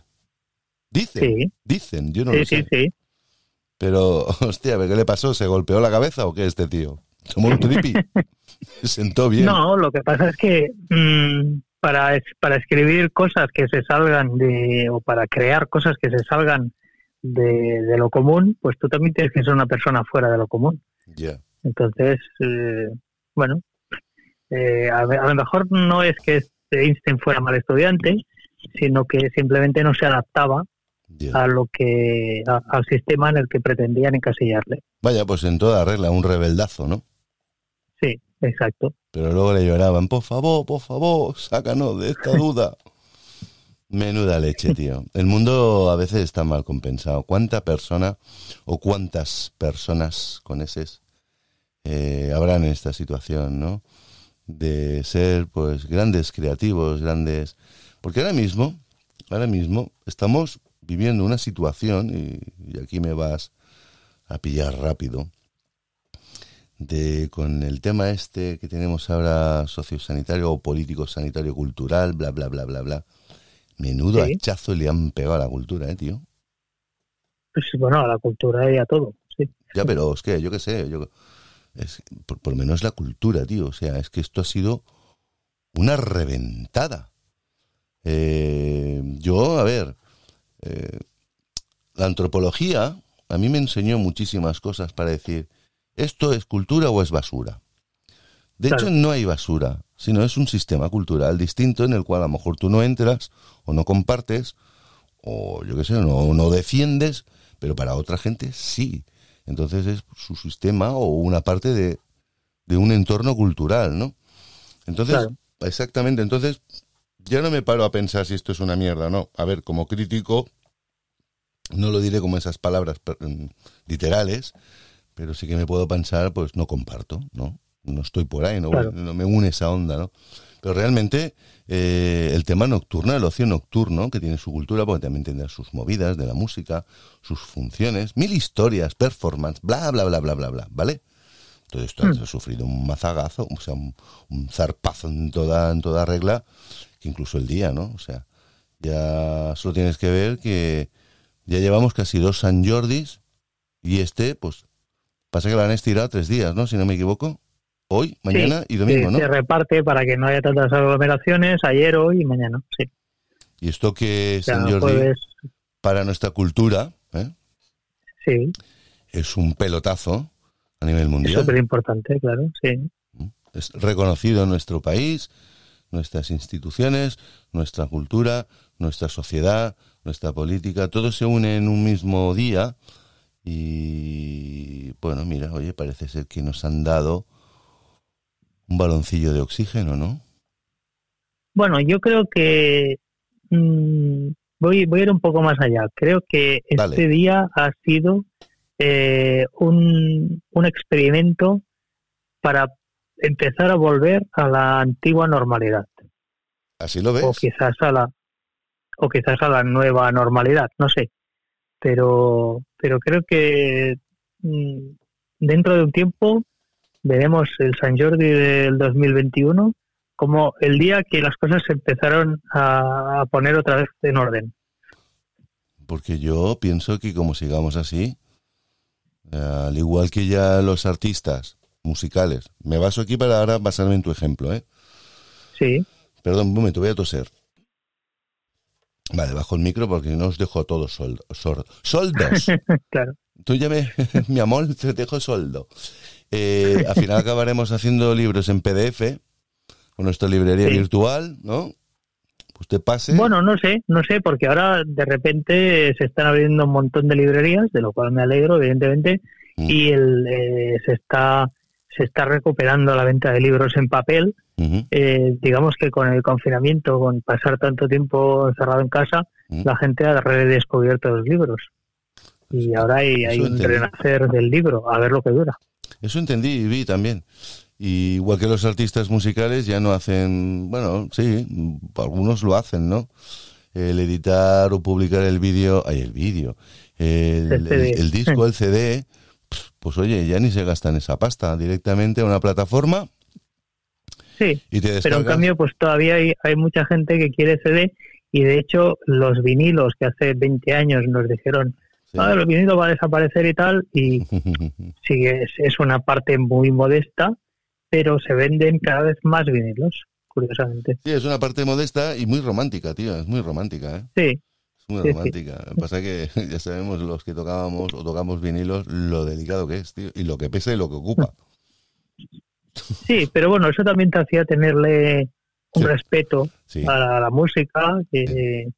Dicen, Sí, dicen, yo no sí, lo sí, sé. sí. Pero, hostia, ¿qué le pasó? ¿Se golpeó la cabeza o qué este tío? Tomó un tripi. Se sentó bien. No, lo que pasa es que mm, para, es- para escribir cosas que se salgan de, o para crear cosas que se salgan de, de lo común, pues tú también tienes que ser una persona fuera de lo común. Ya. Entonces, eh, bueno, eh, a, lo mejor no es que Einstein fuera mal estudiante, sino que simplemente no se adaptaba a lo que a- al sistema en el que pretendían encasillarle. Vaya, pues en toda regla, un rebeldazo, ¿no? Sí, exacto. Pero luego le lloraban, por favor, por favor, sácanos de esta duda. Menuda leche, tío. El mundo a veces está mal compensado. ¿Cuánta persona o cuántas personas con eses eh, habrán en esta situación, no? De ser, pues, grandes creativos, grandes... Porque ahora mismo, ahora mismo, estamos viviendo una situación, y, y aquí me vas a pillar rápido, de con el tema este que tenemos ahora sociosanitario o político sanitario cultural, bla bla bla bla bla. Menudo Sí. hachazo le han pegado a la cultura, eh, tío. Pues bueno, a la cultura y a todo. Sí. Ya, pero es que yo qué sé, yo es, por, por lo menos la cultura, tío. O sea, es que esto ha sido una reventada. Eh, yo, a ver, eh, la antropología a mí me enseñó muchísimas cosas para decir, ¿esto es cultura o es basura? De Claro. hecho, no hay basura, sino es un sistema cultural distinto en el cual a lo mejor tú no entras o no compartes o yo qué sé, no, no defiendes, pero para otra gente sí. Entonces es su sistema o una parte de, de un entorno cultural, ¿no? Entonces, Claro. exactamente, entonces ya no me paro a pensar si esto es una mierda no. A ver, como crítico, no lo diré como esas palabras mm, literales, pero sí que me puedo pensar, pues no comparto, ¿no? No estoy por ahí, no, Claro. no me une esa onda, ¿no? Pero realmente eh, el tema nocturno, el ocio nocturno, que tiene su cultura, porque también tendrá sus movidas de la música, sus funciones, mil historias, performance, bla, bla, bla, bla, bla, bla, ¿vale? Todo esto ha sufrido un mazagazo, o sea, un, un zarpazo en toda, en toda regla, que incluso el día, ¿no? O sea, ya solo tienes que ver que ya llevamos casi dos San Jordis y este, pues, pasa que lo han estirado tres días, ¿no? Si no me equivoco. Hoy, mañana Sí, y domingo, sí, ¿no? Se reparte para que no haya tantas aglomeraciones, ayer, hoy y mañana. Sí. Y esto que jueves, para nuestra cultura ¿eh? sí, es un pelotazo a nivel es mundial. súper importante, claro, sí. Es reconocido en nuestro país, nuestras instituciones, nuestra cultura, nuestra sociedad, nuestra política, todo se une en un mismo día y bueno, mira, oye, parece ser que nos han dado un baloncillo de oxígeno, ¿no? Bueno, yo creo que mm, voy, voy a ir un poco más allá. Creo que este día ha sido eh, un, un experimento para empezar a volver a la antigua normalidad Así lo o ves. quizás a la o quizás a la nueva normalidad, no sé. Pero pero creo que mm, dentro de un tiempo veremos el San Jordi del 2021 como el día que las cosas se empezaron a, a poner otra vez en orden. Porque yo pienso que como sigamos así, eh, al igual que ya los artistas musicales, me baso aquí para ahora basarme en tu ejemplo, ¿eh? Sí, Perdón, un momento, voy a toser. Vale, bajo el micro porque no os dejo todos soldos. claro. Tú ya me, mi amor, te dejo soldo. Eh, al final acabaremos haciendo libros en PDF con nuestra librería Sí. virtual, ¿no? Usted pase. Bueno, no sé, no sé, porque ahora de repente se están abriendo un montón de librerías, de lo cual me alegro, evidentemente, Mm. y el, eh, se está se está recuperando la venta de libros en papel. Eh, digamos que con el confinamiento, con pasar tanto tiempo encerrado en casa, la gente ha redescubierto los libros. Y ahora hay, un renacer del libro, a ver lo que dura. Eso entendí y vi también. Y igual que los artistas musicales ya no hacen, bueno, sí, algunos lo hacen, ¿no? El editar o publicar el vídeo, ay, el vídeo, el, el- el disco, el CD, pues oye, ya ni se gastan esa pasta, directamente a una plataforma Sí, y te pero en cambio pues todavía hay, hay mucha gente que quiere CD y de hecho los vinilos que hace 20 años nos dijeron Sí. "Ah, el vinilo va a desaparecer y tal y sí es, es una parte muy modesta pero se venden cada vez más vinilos curiosamente Sí, es una parte modesta y muy romántica, tío, es muy romántica, ¿eh? sí Es muy Sí, romántica. Pasa que ya sabemos los que tocábamos o tocamos vinilos lo delicado que es, tío, y lo que pesa y lo que ocupa. sí pero bueno eso también te hacía tenerle un Sí. respeto Sí, a la, a la música que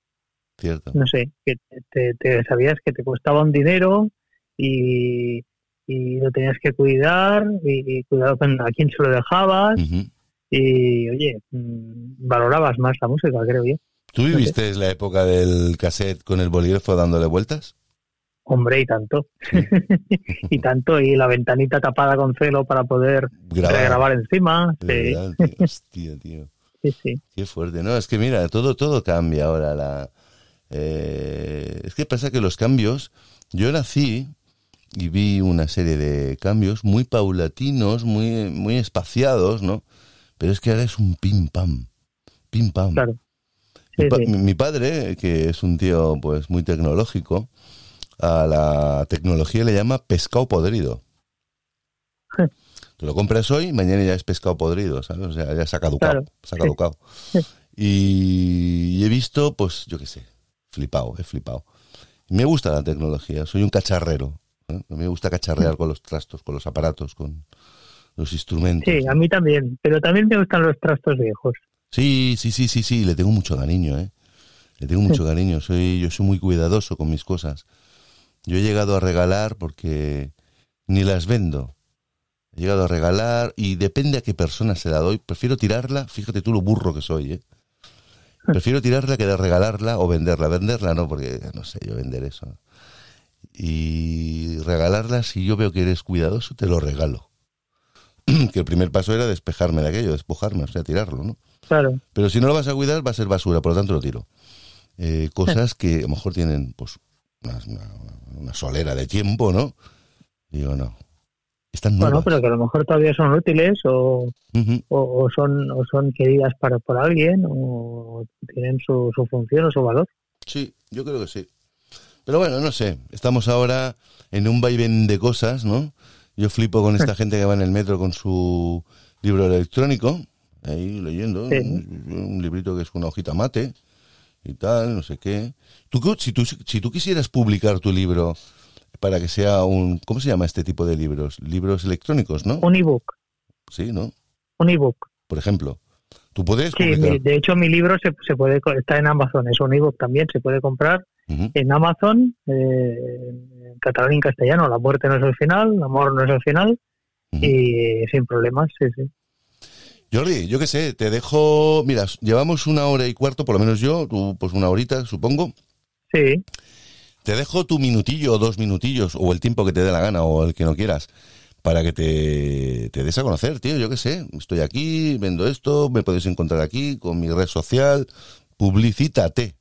cierto. no sé que te, te- sabías que te costaba un dinero y, y lo tenías que cuidar y, y cuidado con a quién se lo dejabas y oye mm, valorabas más la música creo yo ¿Tú viviste la época del cassette con el bolígrafo dándole vueltas? Hombre y tanto y tanto y la ventanita tapada con celo para poder Grabar. grabar encima sí, verdad, tío. Hostia, tío. sí sí Qué fuerte. No, es que mira, todo, todo cambia ahora. La, eh, es que pasa que los cambios, yo nací y vi una serie de cambios muy paulatinos, muy, muy espaciados, ¿no? Pero es que ahora es un pim pam, pim pam. claro pa- mi- mi padre, que es un tío pues muy tecnológico, a la tecnología le llama pescado podrido. Tú lo compras hoy, mañana ya es pescado podrido, ¿sabes? O sea, ya se ha caducado, Claro. se ha caducado. Y he visto, pues, yo qué sé, flipado, he flipado. Me gusta la tecnología, soy un cacharrero. ¿eh? A mí me gusta cacharrear con los trastos, con los aparatos, con los instrumentos. sí a mí también pero también me gustan los trastos viejos Sí, sí, sí, sí, sí, le tengo mucho cariño, ¿eh? Le tengo mucho cariño, soy, yo soy muy cuidadoso con mis cosas. Yo he llegado a regalar porque ni las vendo. He llegado a regalar y depende a qué persona se la doy. Prefiero tirarla, fíjate tú lo burro que soy, ¿eh? Prefiero tirarla que de regalarla o venderla. Venderla no, porque no sé yo vender eso. Y regalarla, si yo veo que eres cuidadoso, te lo regalo. que el primer paso era despejarme de aquello, despojarme, o sea, tirarlo, ¿no? claro Pero si no lo vas a cuidar, va a ser basura, por lo tanto lo tiro. Eh, cosas que a lo mejor tienen pues una, una- una solera de tiempo, ¿no? Digo, no. Están nuevas. bueno pero que a lo mejor todavía son útiles o o, o son o son queridas para por alguien o tienen su, su función o su valor Sí, yo creo que sí. Pero bueno, no sé. Estamos ahora en un vaivén de cosas, ¿no? Yo flipo con esta gente que va en el metro con su libro electrónico, ahí leyendo, Sí. un librito que es una hojita mate, y tal, no sé qué. ¿Tú, si, tú, si tú quisieras publicar tu libro para que sea un... ¿Cómo se llama este tipo de libros? Libros electrónicos, ¿no? Un ebook. Sí, ¿no? Un ebook. Por ejemplo. ¿Tú puedes Sí, publicar? de hecho mi libro se, se puede está en Amazon, es un ebook también, se puede comprar en Amazon, eh, en catalán y en castellano. La muerte no es el final, el amor no es el final y sin problemas, sí, sí. Jordi, yo qué sé, te dejo... Mira, llevamos una hora y cuarto, por lo menos yo, tú pues una horita, supongo. Sí, Te dejo tu minutillo o dos minutillos, o el tiempo que te dé la gana, o el que no quieras, para que te, te des a conocer, tío. Yo qué sé, estoy aquí, vendo esto, me podéis encontrar aquí con mi red social. Publicítate.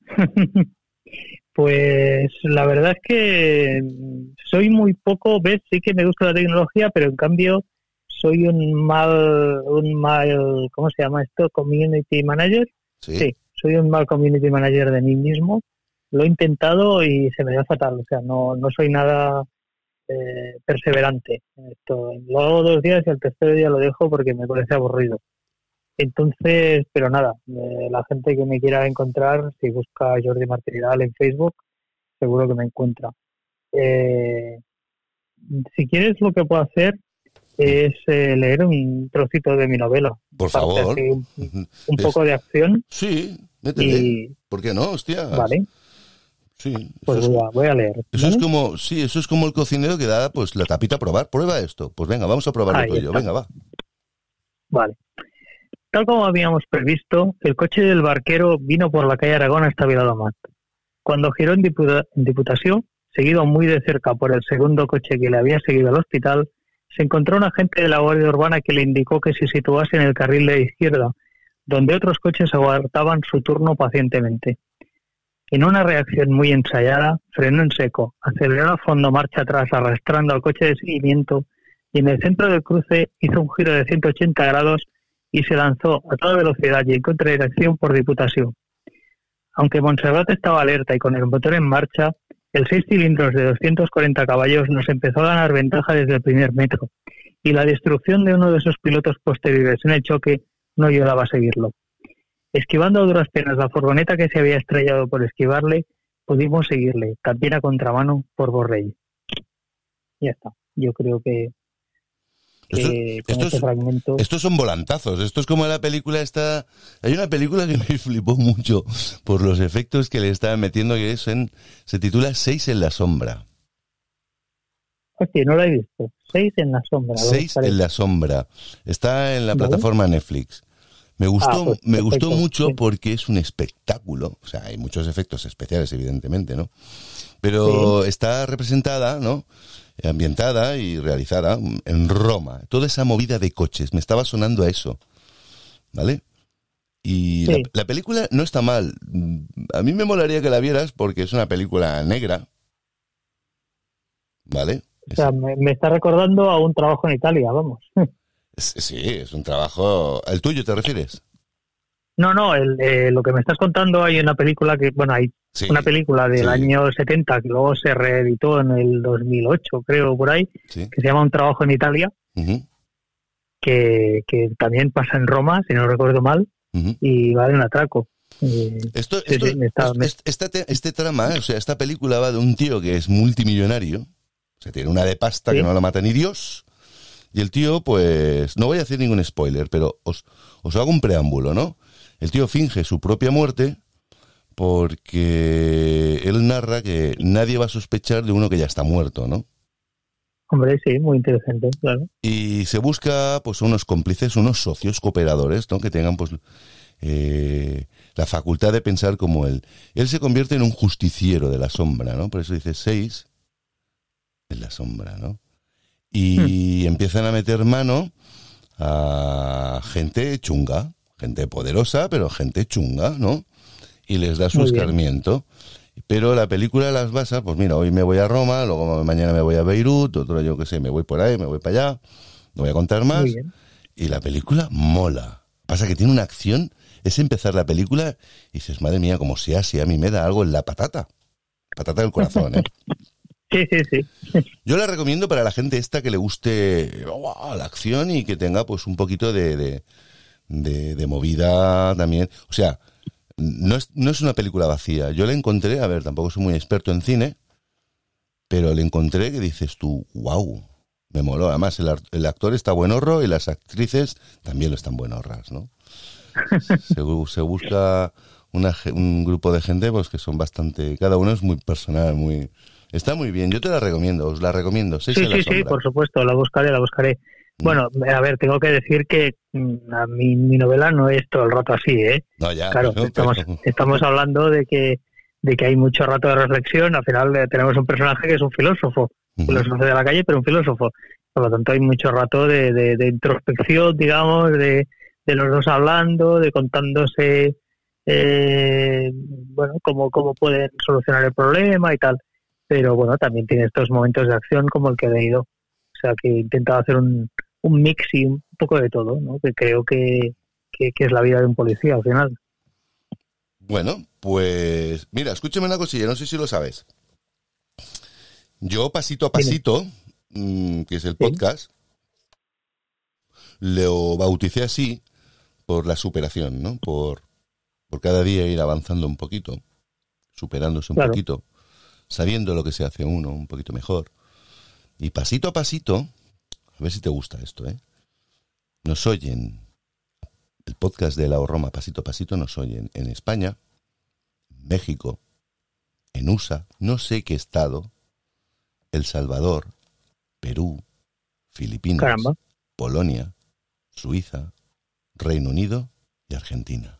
Pues la verdad es que soy muy poco, ves, sí que me gusta la tecnología, pero en cambio soy un mal, un mal, ¿cómo se llama esto? Community manager. Sí. Sí, soy un mal community manager de mí mismo. Lo he intentado y se me da fatal. O sea, no, no soy nada eh, perseverante esto. Lo hago dos días y al tercer día lo dejo porque me parece aburrido. Entonces, pero nada, eh, la gente que me quiera encontrar, si busca Jordi Martiridal en Facebook, seguro que me encuentra. Eh, si quieres, lo que puedo hacer es eh, leer un trocito de mi novela. Por favor. así, un, un Es- poco de acción Sí, métele. y, ¿Por qué no, hostia? vale, Sí. Pues es, voy a, voy a leer. eso es como, sí, eso es como el cocinero que da pues la tapita a probar. Prueba esto. Pues venga, vamos a probar Ahí lo tuyo. está. Venga, va. Vale. Tal como habíamos previsto, el coche del barquero vino por la calle Aragón hasta Viladomat. Cuando giró en, diputa- en Diputación, seguido muy de cerca por el segundo coche que le había seguido al hospital, se encontró un agente de la Guardia Urbana que le indicó que se situase en el carril de izquierda, donde otros coches aguardaban su turno pacientemente. En una reacción muy ensayada, frenó en seco, aceleró a fondo marcha atrás arrastrando al coche de seguimiento y en el centro del cruce hizo un giro de 180 grados y se lanzó a toda velocidad y en contradirección por Diputación. Aunque Montserrat estaba alerta y con el motor en marcha, el 6 cilindros de 240 caballos nos empezó a ganar ventaja desde el primer metro y la destrucción de uno de sus pilotos posteriores en el choque no ayudaba a seguirlo. Esquivando a duras penas la furgoneta que se había estrellado por esquivarle, pudimos seguirle, también a contramano por Borrell. Ya está. Yo creo que, Esto- que con esto este fragmento... Estos son volantazos. Esto es como la película esta. Hay una película que me flipó mucho por los efectos que le estaban metiendo, que es en. Se titula Seis en la sombra. Hostia, no la he visto. Seis en la sombra. Seis en la sombra. Está en la plataforma Netflix. Me gustó, Ah, pues, me gustó mucho porque es un espectáculo. O sea, hay muchos efectos especiales, evidentemente, ¿no? Pero está representada, ¿no? Ambientada y realizada en Roma. Toda esa movida de coches. Me estaba sonando a eso. ¿Vale? Y Sí. la, la película no está mal. A mí me molaría que la vieras porque es una película negra. ¿Vale? O sea, me, me está recordando a un trabajo en Italia, vamos. Es- Sí, es un trabajo. ¿Al tuyo te refieres? No, no, el, eh, lo que me estás contando hay una película que, bueno, hay Sí. una película del sí. año 70 que luego se reeditó en el 2008, creo, por ahí, Sí. que se llama Un trabajo en Italia, que, que también pasa en Roma, si no recuerdo mal, y va de un atraco. Esto, esto- está- es- me- es- esta te- este trama, o sea, esta película va de un tío que es multimillonario, o sea, tiene una de pasta que no la mata ni Dios, y el tío, pues, no voy a hacer ningún spoiler, pero os, os hago un preámbulo, ¿no? El tío finge su propia muerte porque él narra que nadie va a sospechar de uno que ya está muerto, ¿no? hombre, sí, muy interesante, claro. y se busca pues unos cómplices, unos socios cooperadores, ¿no? Que tengan pues eh, la facultad de pensar como él. Él se convierte en un justiciero de la sombra, ¿no? Por eso dice seis en la sombra, ¿no? Y empiezan a meter mano a gente chunga, gente poderosa, pero gente chunga, ¿no? Y les da su escarmiento. Pero la película las basa, pues mira, hoy me voy a Roma, luego mañana me voy a Beirut, otro yo qué sé, me voy por ahí, me voy para allá, no voy a contar más. Y la película mola. Pasa que tiene una acción, es empezar la película y dices, madre mía, como sea, si a mí me da algo en la patata. Patata del corazón, ¿eh? Sí, sí, sí. Yo la recomiendo para la gente esta que le guste la acción y que tenga pues un poquito de, de, de- de movida también. O sea, no es, no es una película vacía. Yo la encontré, a ver, tampoco soy muy experto en cine, pero le encontré que dices tú, wow, me moló. Además, el, el actor está buenorro y las actrices también lo están buenorras, ¿no? se, bu- se busca una un grupo de gente pues que son bastante... Cada uno es muy personal, muy... Está muy bien. Yo te la recomiendo, os la recomiendo. Sí, sí, sí, por supuesto, la buscaré, la buscaré. Bueno, a ver, tengo que decir que mm, a mí, mi novela no es todo el rato así, ¿eh? No, ya, Claro, pero- estamos, pero- estamos hablando de que de que hay mucho rato de reflexión. Al final eh, tenemos un personaje que es un filósofo, filósofo de la calle, pero un filósofo. Por lo tanto, hay mucho rato de, de- de introspección, digamos, de, de los dos hablando, de contándose, eh, bueno, cómo, cómo pueden solucionar el problema y tal. Pero bueno, también tiene estos momentos de acción como el que he leído. O sea, que he intentado hacer un, un mix y un poco de todo, ¿no? Que creo que, que, que es la vida de un policía al final. Bueno, pues mira, escúchame una cosilla, no sé si lo sabes. Yo pasito a pasito, mm, que es el Sí. podcast, lo bauticé así por la superación, ¿no? Por, por cada día ir avanzando un poquito, superándose un Claro. poquito, sabiendo lo que se hace uno un poquito mejor. Y pasito a pasito, a ver si te gusta esto, ¿eh? Nos oyen, el podcast de la Roma pasito a pasito nos oyen en España, México, en USA, no sé qué estado, El Salvador, Perú, Filipinas, Caramba. Polonia, Suiza, Reino Unido y Argentina.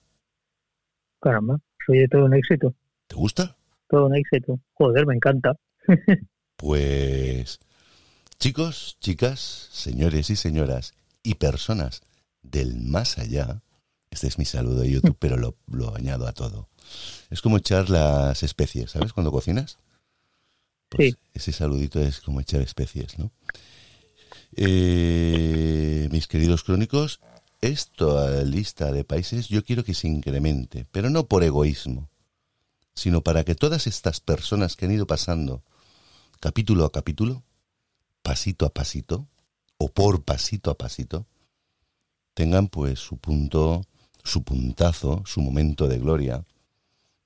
Caramba, soy todo un éxito, ¿Te gusta? todo un éxito. Joder, me encanta. Pues chicos, chicas, señores y señoras y personas del más allá, este es mi saludo de YouTube, pero lo, lo añado a todo. Es como echar las especies, ¿sabes? Cuando cocinas. Pues Sí. Ese saludito es como echar especies, ¿no? Eh, mis queridos crónicos, esta lista de países yo quiero que se incremente, pero no por egoísmo, sino para que todas estas personas que han ido pasando capítulo a capítulo, pasito a pasito, o por pasito a pasito, tengan pues su punto, su puntazo, su momento de gloria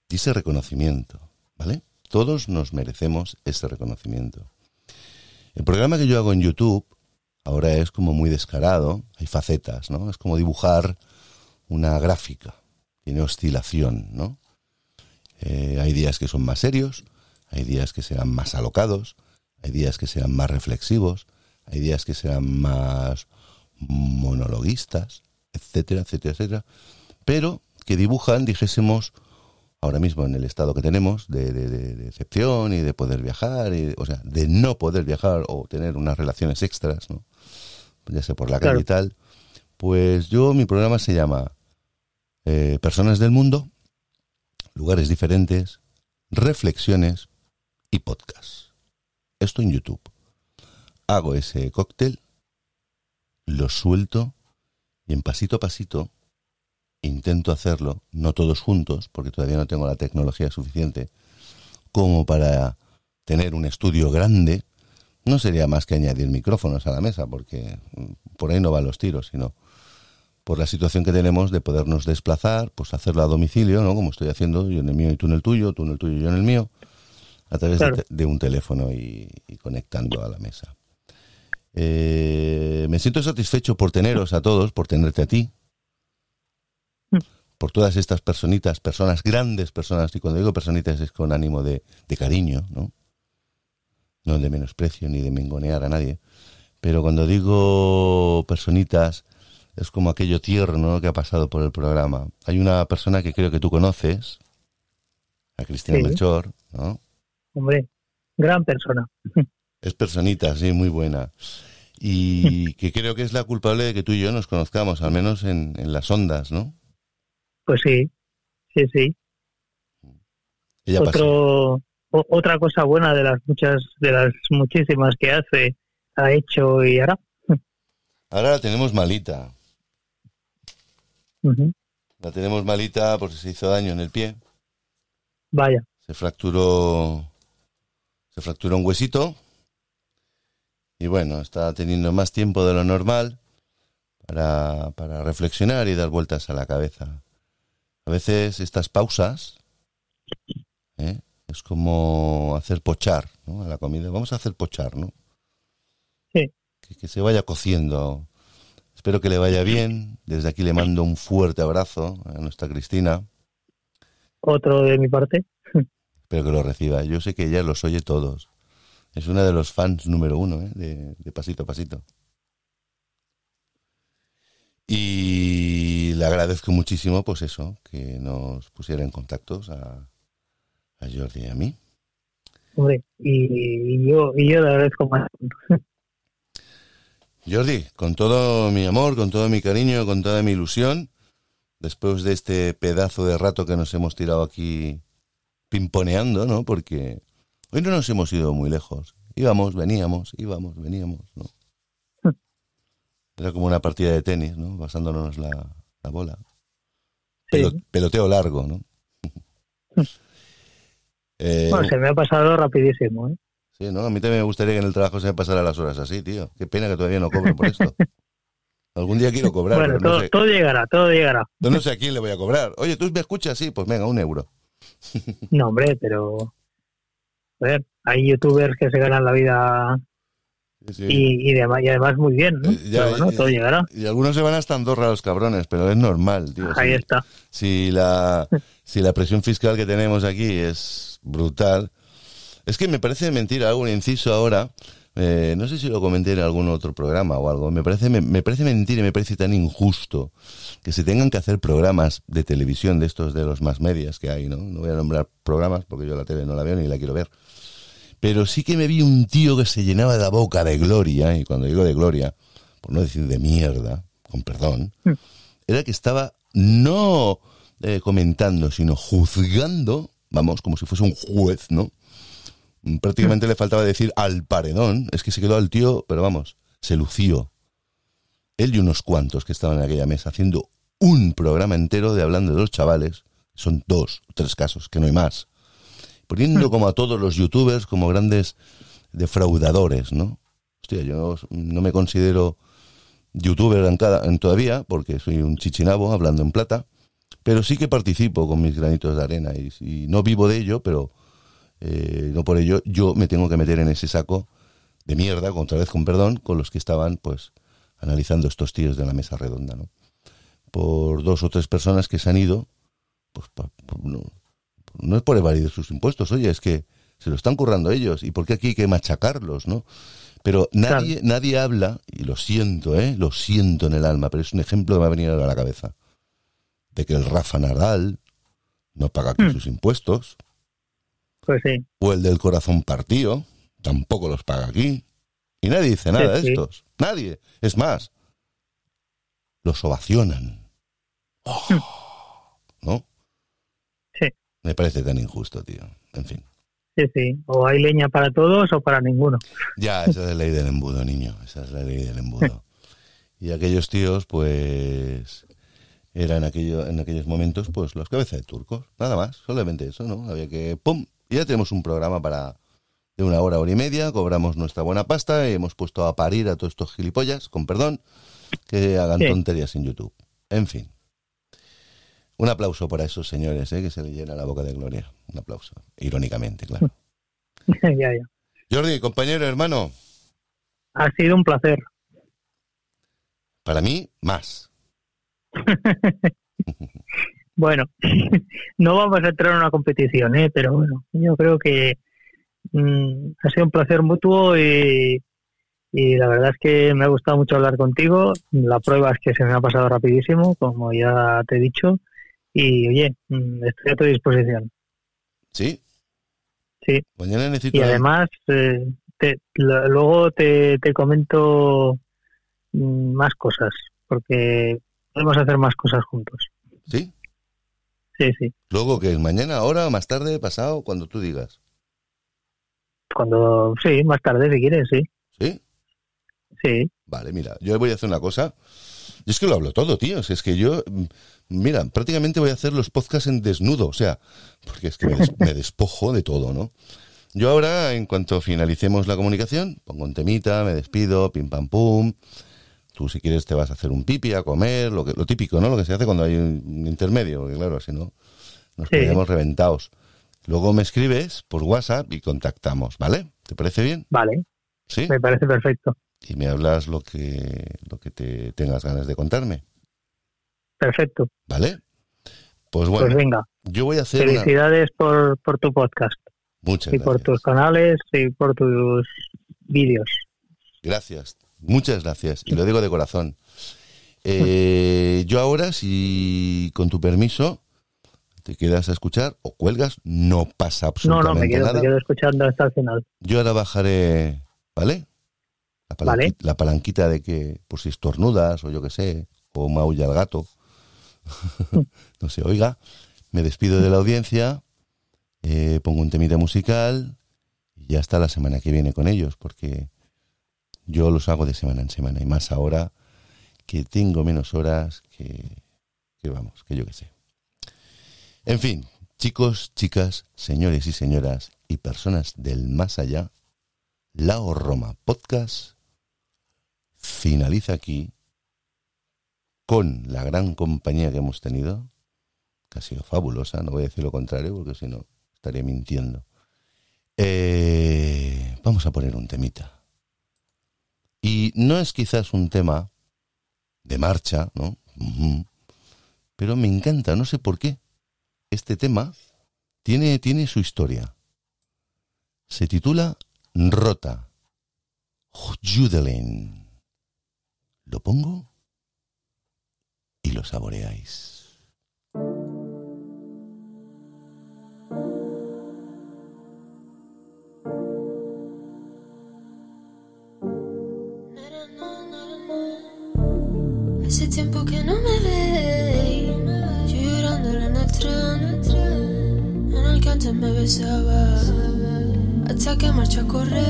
y ese reconocimiento, ¿vale? Todos nos merecemos ese reconocimiento. El programa que yo hago en YouTube ahora es como muy descarado, hay facetas, ¿no? Es como dibujar una gráfica, tiene oscilación, ¿no? Eh, hay días que son más serios, hay días que serán más alocados, hay días que serán más reflexivos, hay días que serán más monologuistas, etcétera, etcétera, etcétera, pero que dibujan, dijésemos, ahora mismo en el estado que tenemos de, de, de- de excepción y de poder viajar, y, o sea, de no poder viajar o tener unas relaciones extras, ¿no? ya sea por la calle Claro. y tal, pues yo, mi programa se llama eh, Personas del Mundo, lugares diferentes, reflexiones y podcast. Esto en YouTube. Hago ese cóctel, lo suelto y en pasito a pasito intento hacerlo, no todos juntos, porque todavía no tengo la tecnología suficiente como para tener un estudio grande. No sería más que añadir micrófonos a la mesa, porque mm, por ahí no van los tiros, sino por la situación que tenemos de podernos desplazar, pues hacerlo a domicilio, ¿no? Como estoy haciendo yo en el mío y tú en el tuyo, tú en el tuyo y yo en el mío, a través de Claro. te- de, un teléfono y, y conectando a la mesa. Eh, me siento satisfecho por teneros a todos, por tenerte a ti, Mm. por todas estas personitas, personas, grandes personas, y cuando digo personitas es con ánimo de, de cariño, ¿no? No de menosprecio ni de mengonear a nadie. Pero cuando digo personitas, es como aquello tierno que ha pasado por el programa. Hay una persona que creo que tú conoces, a Cristina Sí. Melchor, ¿no? Hombre, gran persona. Es personita, sí, muy buena. Y que creo que es la culpable de que tú y yo nos conozcamos, al menos en, en las ondas, ¿no? Pues sí, sí, sí. Ella pasó. Otro, o- otra cosa buena de las muchas, de las muchísimas que hace, ha hecho y hará. Ahora la tenemos malita. La tenemos malita porque se hizo daño en el pie. Vaya, Se fracturó. Se fracturó un huesito. Y bueno, está teniendo más tiempo de lo normal para, para reflexionar y dar vueltas a la cabeza. A veces estas pausas ¿eh? es como hacer pochar ¿no? a la comida. Vamos a hacer pochar, ¿no? Sí. Que, que se vaya cociendo. Espero que le vaya bien. Desde aquí le mando un fuerte abrazo a nuestra Cristina. Otro de mi parte. Espero que lo reciba. Yo sé que ella los oye todos. Es una de los fans número uno ¿eh? de, de Pasito a Pasito. Y le agradezco muchísimo, pues eso, que nos pusiera en contactos a, a Jordi y a mí. Hombre, y, y yo, y yo le agradezco más. Jordi, con todo mi amor, con todo mi cariño, con toda mi ilusión, después de este pedazo de rato que nos hemos tirado aquí pimponeando, ¿no? Porque hoy no nos hemos ido muy lejos. Íbamos, veníamos, íbamos, veníamos, ¿no? Era como una partida de tenis, ¿no? Pasándonos la, la bola. Sí. Peloteo largo, ¿no? Eh, Bueno, se me ha pasado rapidísimo, ¿eh? Sí, ¿no? A mí también me gustaría que en el trabajo se me pasara las horas así, tío. Qué pena que todavía no cobro por esto. Algún día quiero cobrar, bueno, pero todo, no, sé, todo llegará, todo llegará. yo no sé a quién le voy a cobrar. Oye, ¿tú me escuchas? Sí, pues venga, un euro. No, hombre, pero... A ver, hay youtubers que se ganan la vida Sí, y, y, demás, y además muy bien, ¿no? Eh, ya, Pero bueno, ya. todo llegará. Y algunos se van hasta Andorra los cabrones, pero es normal, tío. Ahí Si- está. si la, si la presión fiscal que tenemos aquí es brutal. Es que me parece mentira, hago un inciso ahora. Eh, no sé si lo comenté en algún otro programa o algo. Me parece, me, me parece mentira y me parece tan injusto que se tengan que hacer programas de televisión de estos de los más medias que hay, ¿no? No voy a nombrar programas porque yo la tele no la veo ni la quiero ver. Pero sí que me vi un tío que se llenaba la boca de gloria, y cuando digo de gloria, por no decir de mierda, con perdón, era que estaba no eh, comentando, sino juzgando, vamos, como si fuese un juez, ¿no? Prácticamente le faltaba decir al paredón, es que se quedó al tío, pero vamos, se lució. Él y unos cuantos que estaban en aquella mesa haciendo un programa entero de hablando de los chavales, son dos, tres casos, que no hay más, poniendo como a todos los youtubers como grandes defraudadores, ¿no? Hostia, yo no me considero youtuber en en todavía, porque soy un chichinabo hablando en plata, pero sí que participo con mis granitos de arena y no vivo de ello, pero eh, no por ello yo me tengo que meter en ese saco de mierda, otra vez con perdón, con los que estaban pues analizando estos tíos de la mesa redonda, ¿no? Por dos o tres personas que se han ido, pues pa- pa- no, no es por evadir sus impuestos, oye, es que se lo están currando ellos y por qué aquí hay que machacarlos, ¿no? Pero nadie, nadie habla, y lo siento, ¿eh? Lo siento en el alma, pero es un ejemplo que me va a venir ahora a la cabeza. De que el Rafa Nadal no paga aquí Hmm. sus impuestos, Pues sí. o el del corazón partido, tampoco los paga aquí. Y nadie dice nada Sí, de sí. estos. Nadie. Es más, los ovacionan. Oh, ¿No? Sí. Me parece tan injusto, tío. En fin. Sí, sí. O hay leña para todos o para ninguno. Ya, esa es la ley del embudo, niño. Esa es la ley del embudo. Y aquellos tíos, pues, eran aquello, en aquellos momentos, pues, los cabezas de turcos. Nada más, solamente eso, ¿no? Había que, ¡pum! Y ya tenemos un programa para de una hora, hora y media, cobramos nuestra buena pasta y hemos puesto a parir a todos estos gilipollas, con perdón, que hagan Sí. tonterías en YouTube. En fin. Un aplauso para esos señores, ¿eh? que se le llena la boca de gloria. Un aplauso. Irónicamente, claro. ya, ya. Jordi, compañero, hermano, Ha sido un placer. para mí, más. Bueno, no vamos a entrar en una competición, ¿eh? pero bueno, yo creo que mm, ha sido un placer mutuo y, y la verdad es que me ha gustado mucho hablar contigo. La prueba es que se me ha pasado rapidísimo, como ya te he dicho. Y oye, mm, estoy a tu disposición. ¿Sí? Sí. Mañana necesito... Y además, eh, te- luego te, te comento mm, más cosas, porque podemos hacer más cosas juntos. ¿Sí? Sí, sí. Luego que mañana, ahora, más tarde, pasado, cuando tú digas. Cuando, sí, más tarde si quieres, sí. ¿Sí? Sí, Vale, mira, yo voy a hacer una cosa. Yo es que lo hablo todo, tío. Es que yo, mm, mira, prácticamente voy a hacer los podcasts en desnudo, o sea, porque es que me, des- me despojo de todo, ¿no? Yo ahora, en cuanto finalicemos la comunicación, pongo un temita, me despido, pim pam pum, Tú si quieres te vas a hacer un pipi, a comer, lo, que, lo típico, ¿no? Lo que se hace cuando hay un intermedio, porque claro, así no, nos Sí. quedamos reventados. Luego me escribes por WhatsApp y contactamos, ¿vale? ¿Te parece bien? Vale, Sí. me parece perfecto. Y me hablas lo que, lo que te tengas ganas de contarme, Perfecto. ¿vale? Pues bueno, pues venga, yo voy a hacer una... felicidades por, por tu podcast Muchas y por tus canales y por tus vídeos. Gracias, muchas gracias. Y lo digo de corazón. Eh, yo ahora, si con tu permiso te quedas a escuchar o cuelgas, no pasa No, absolutamente no, me quedo, nada. me quedo escuchando hasta el final. Yo ahora bajaré, ¿vale? La, palanqui- Vale. la palanquita de que, por si estornudas o yo qué sé, o maulla el gato, no se oiga, me despido de la audiencia, eh, pongo un temita musical y ya está la semana que viene con ellos, porque yo los hago de semana en semana y más ahora que tengo menos horas que, que vamos, que yo qué sé. En fin, chicos, chicas, señores y señoras y personas del más allá, Lao Roma Podcast finaliza aquí con la gran compañía que hemos tenido, que ha sido fabulosa, no voy a decir lo contrario porque si no estaría mintiendo. Eh, vamos a poner un temita. Y no es quizás un tema de marcha, ¿no? Pero me encanta, no sé por qué. Este tema tiene, tiene su historia. Se titula Rota. Judelin. Lo pongo y lo saboreáis. Correr.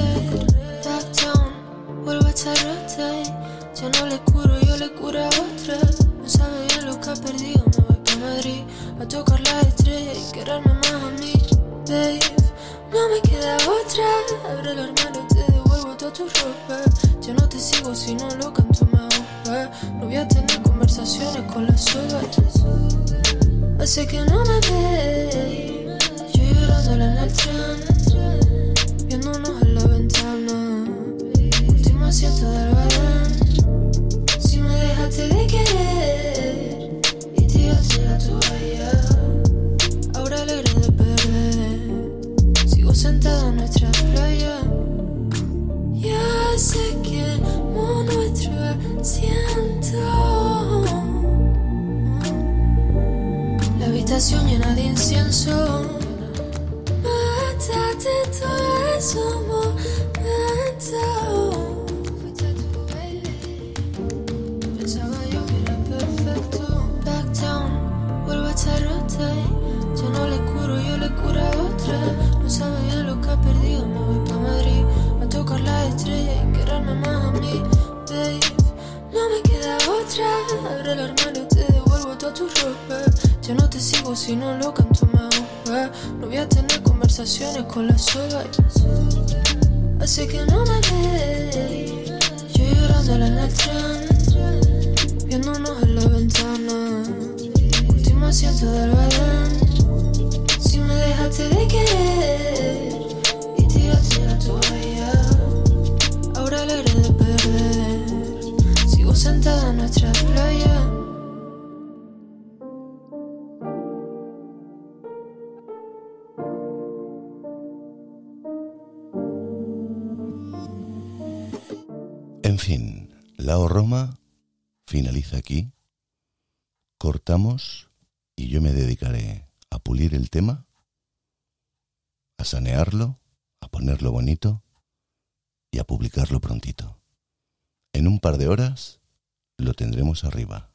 Arriba.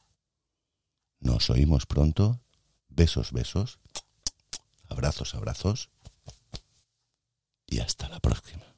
Nos oímos pronto. Besos, besos. Abrazos, abrazos. Y hasta la próxima.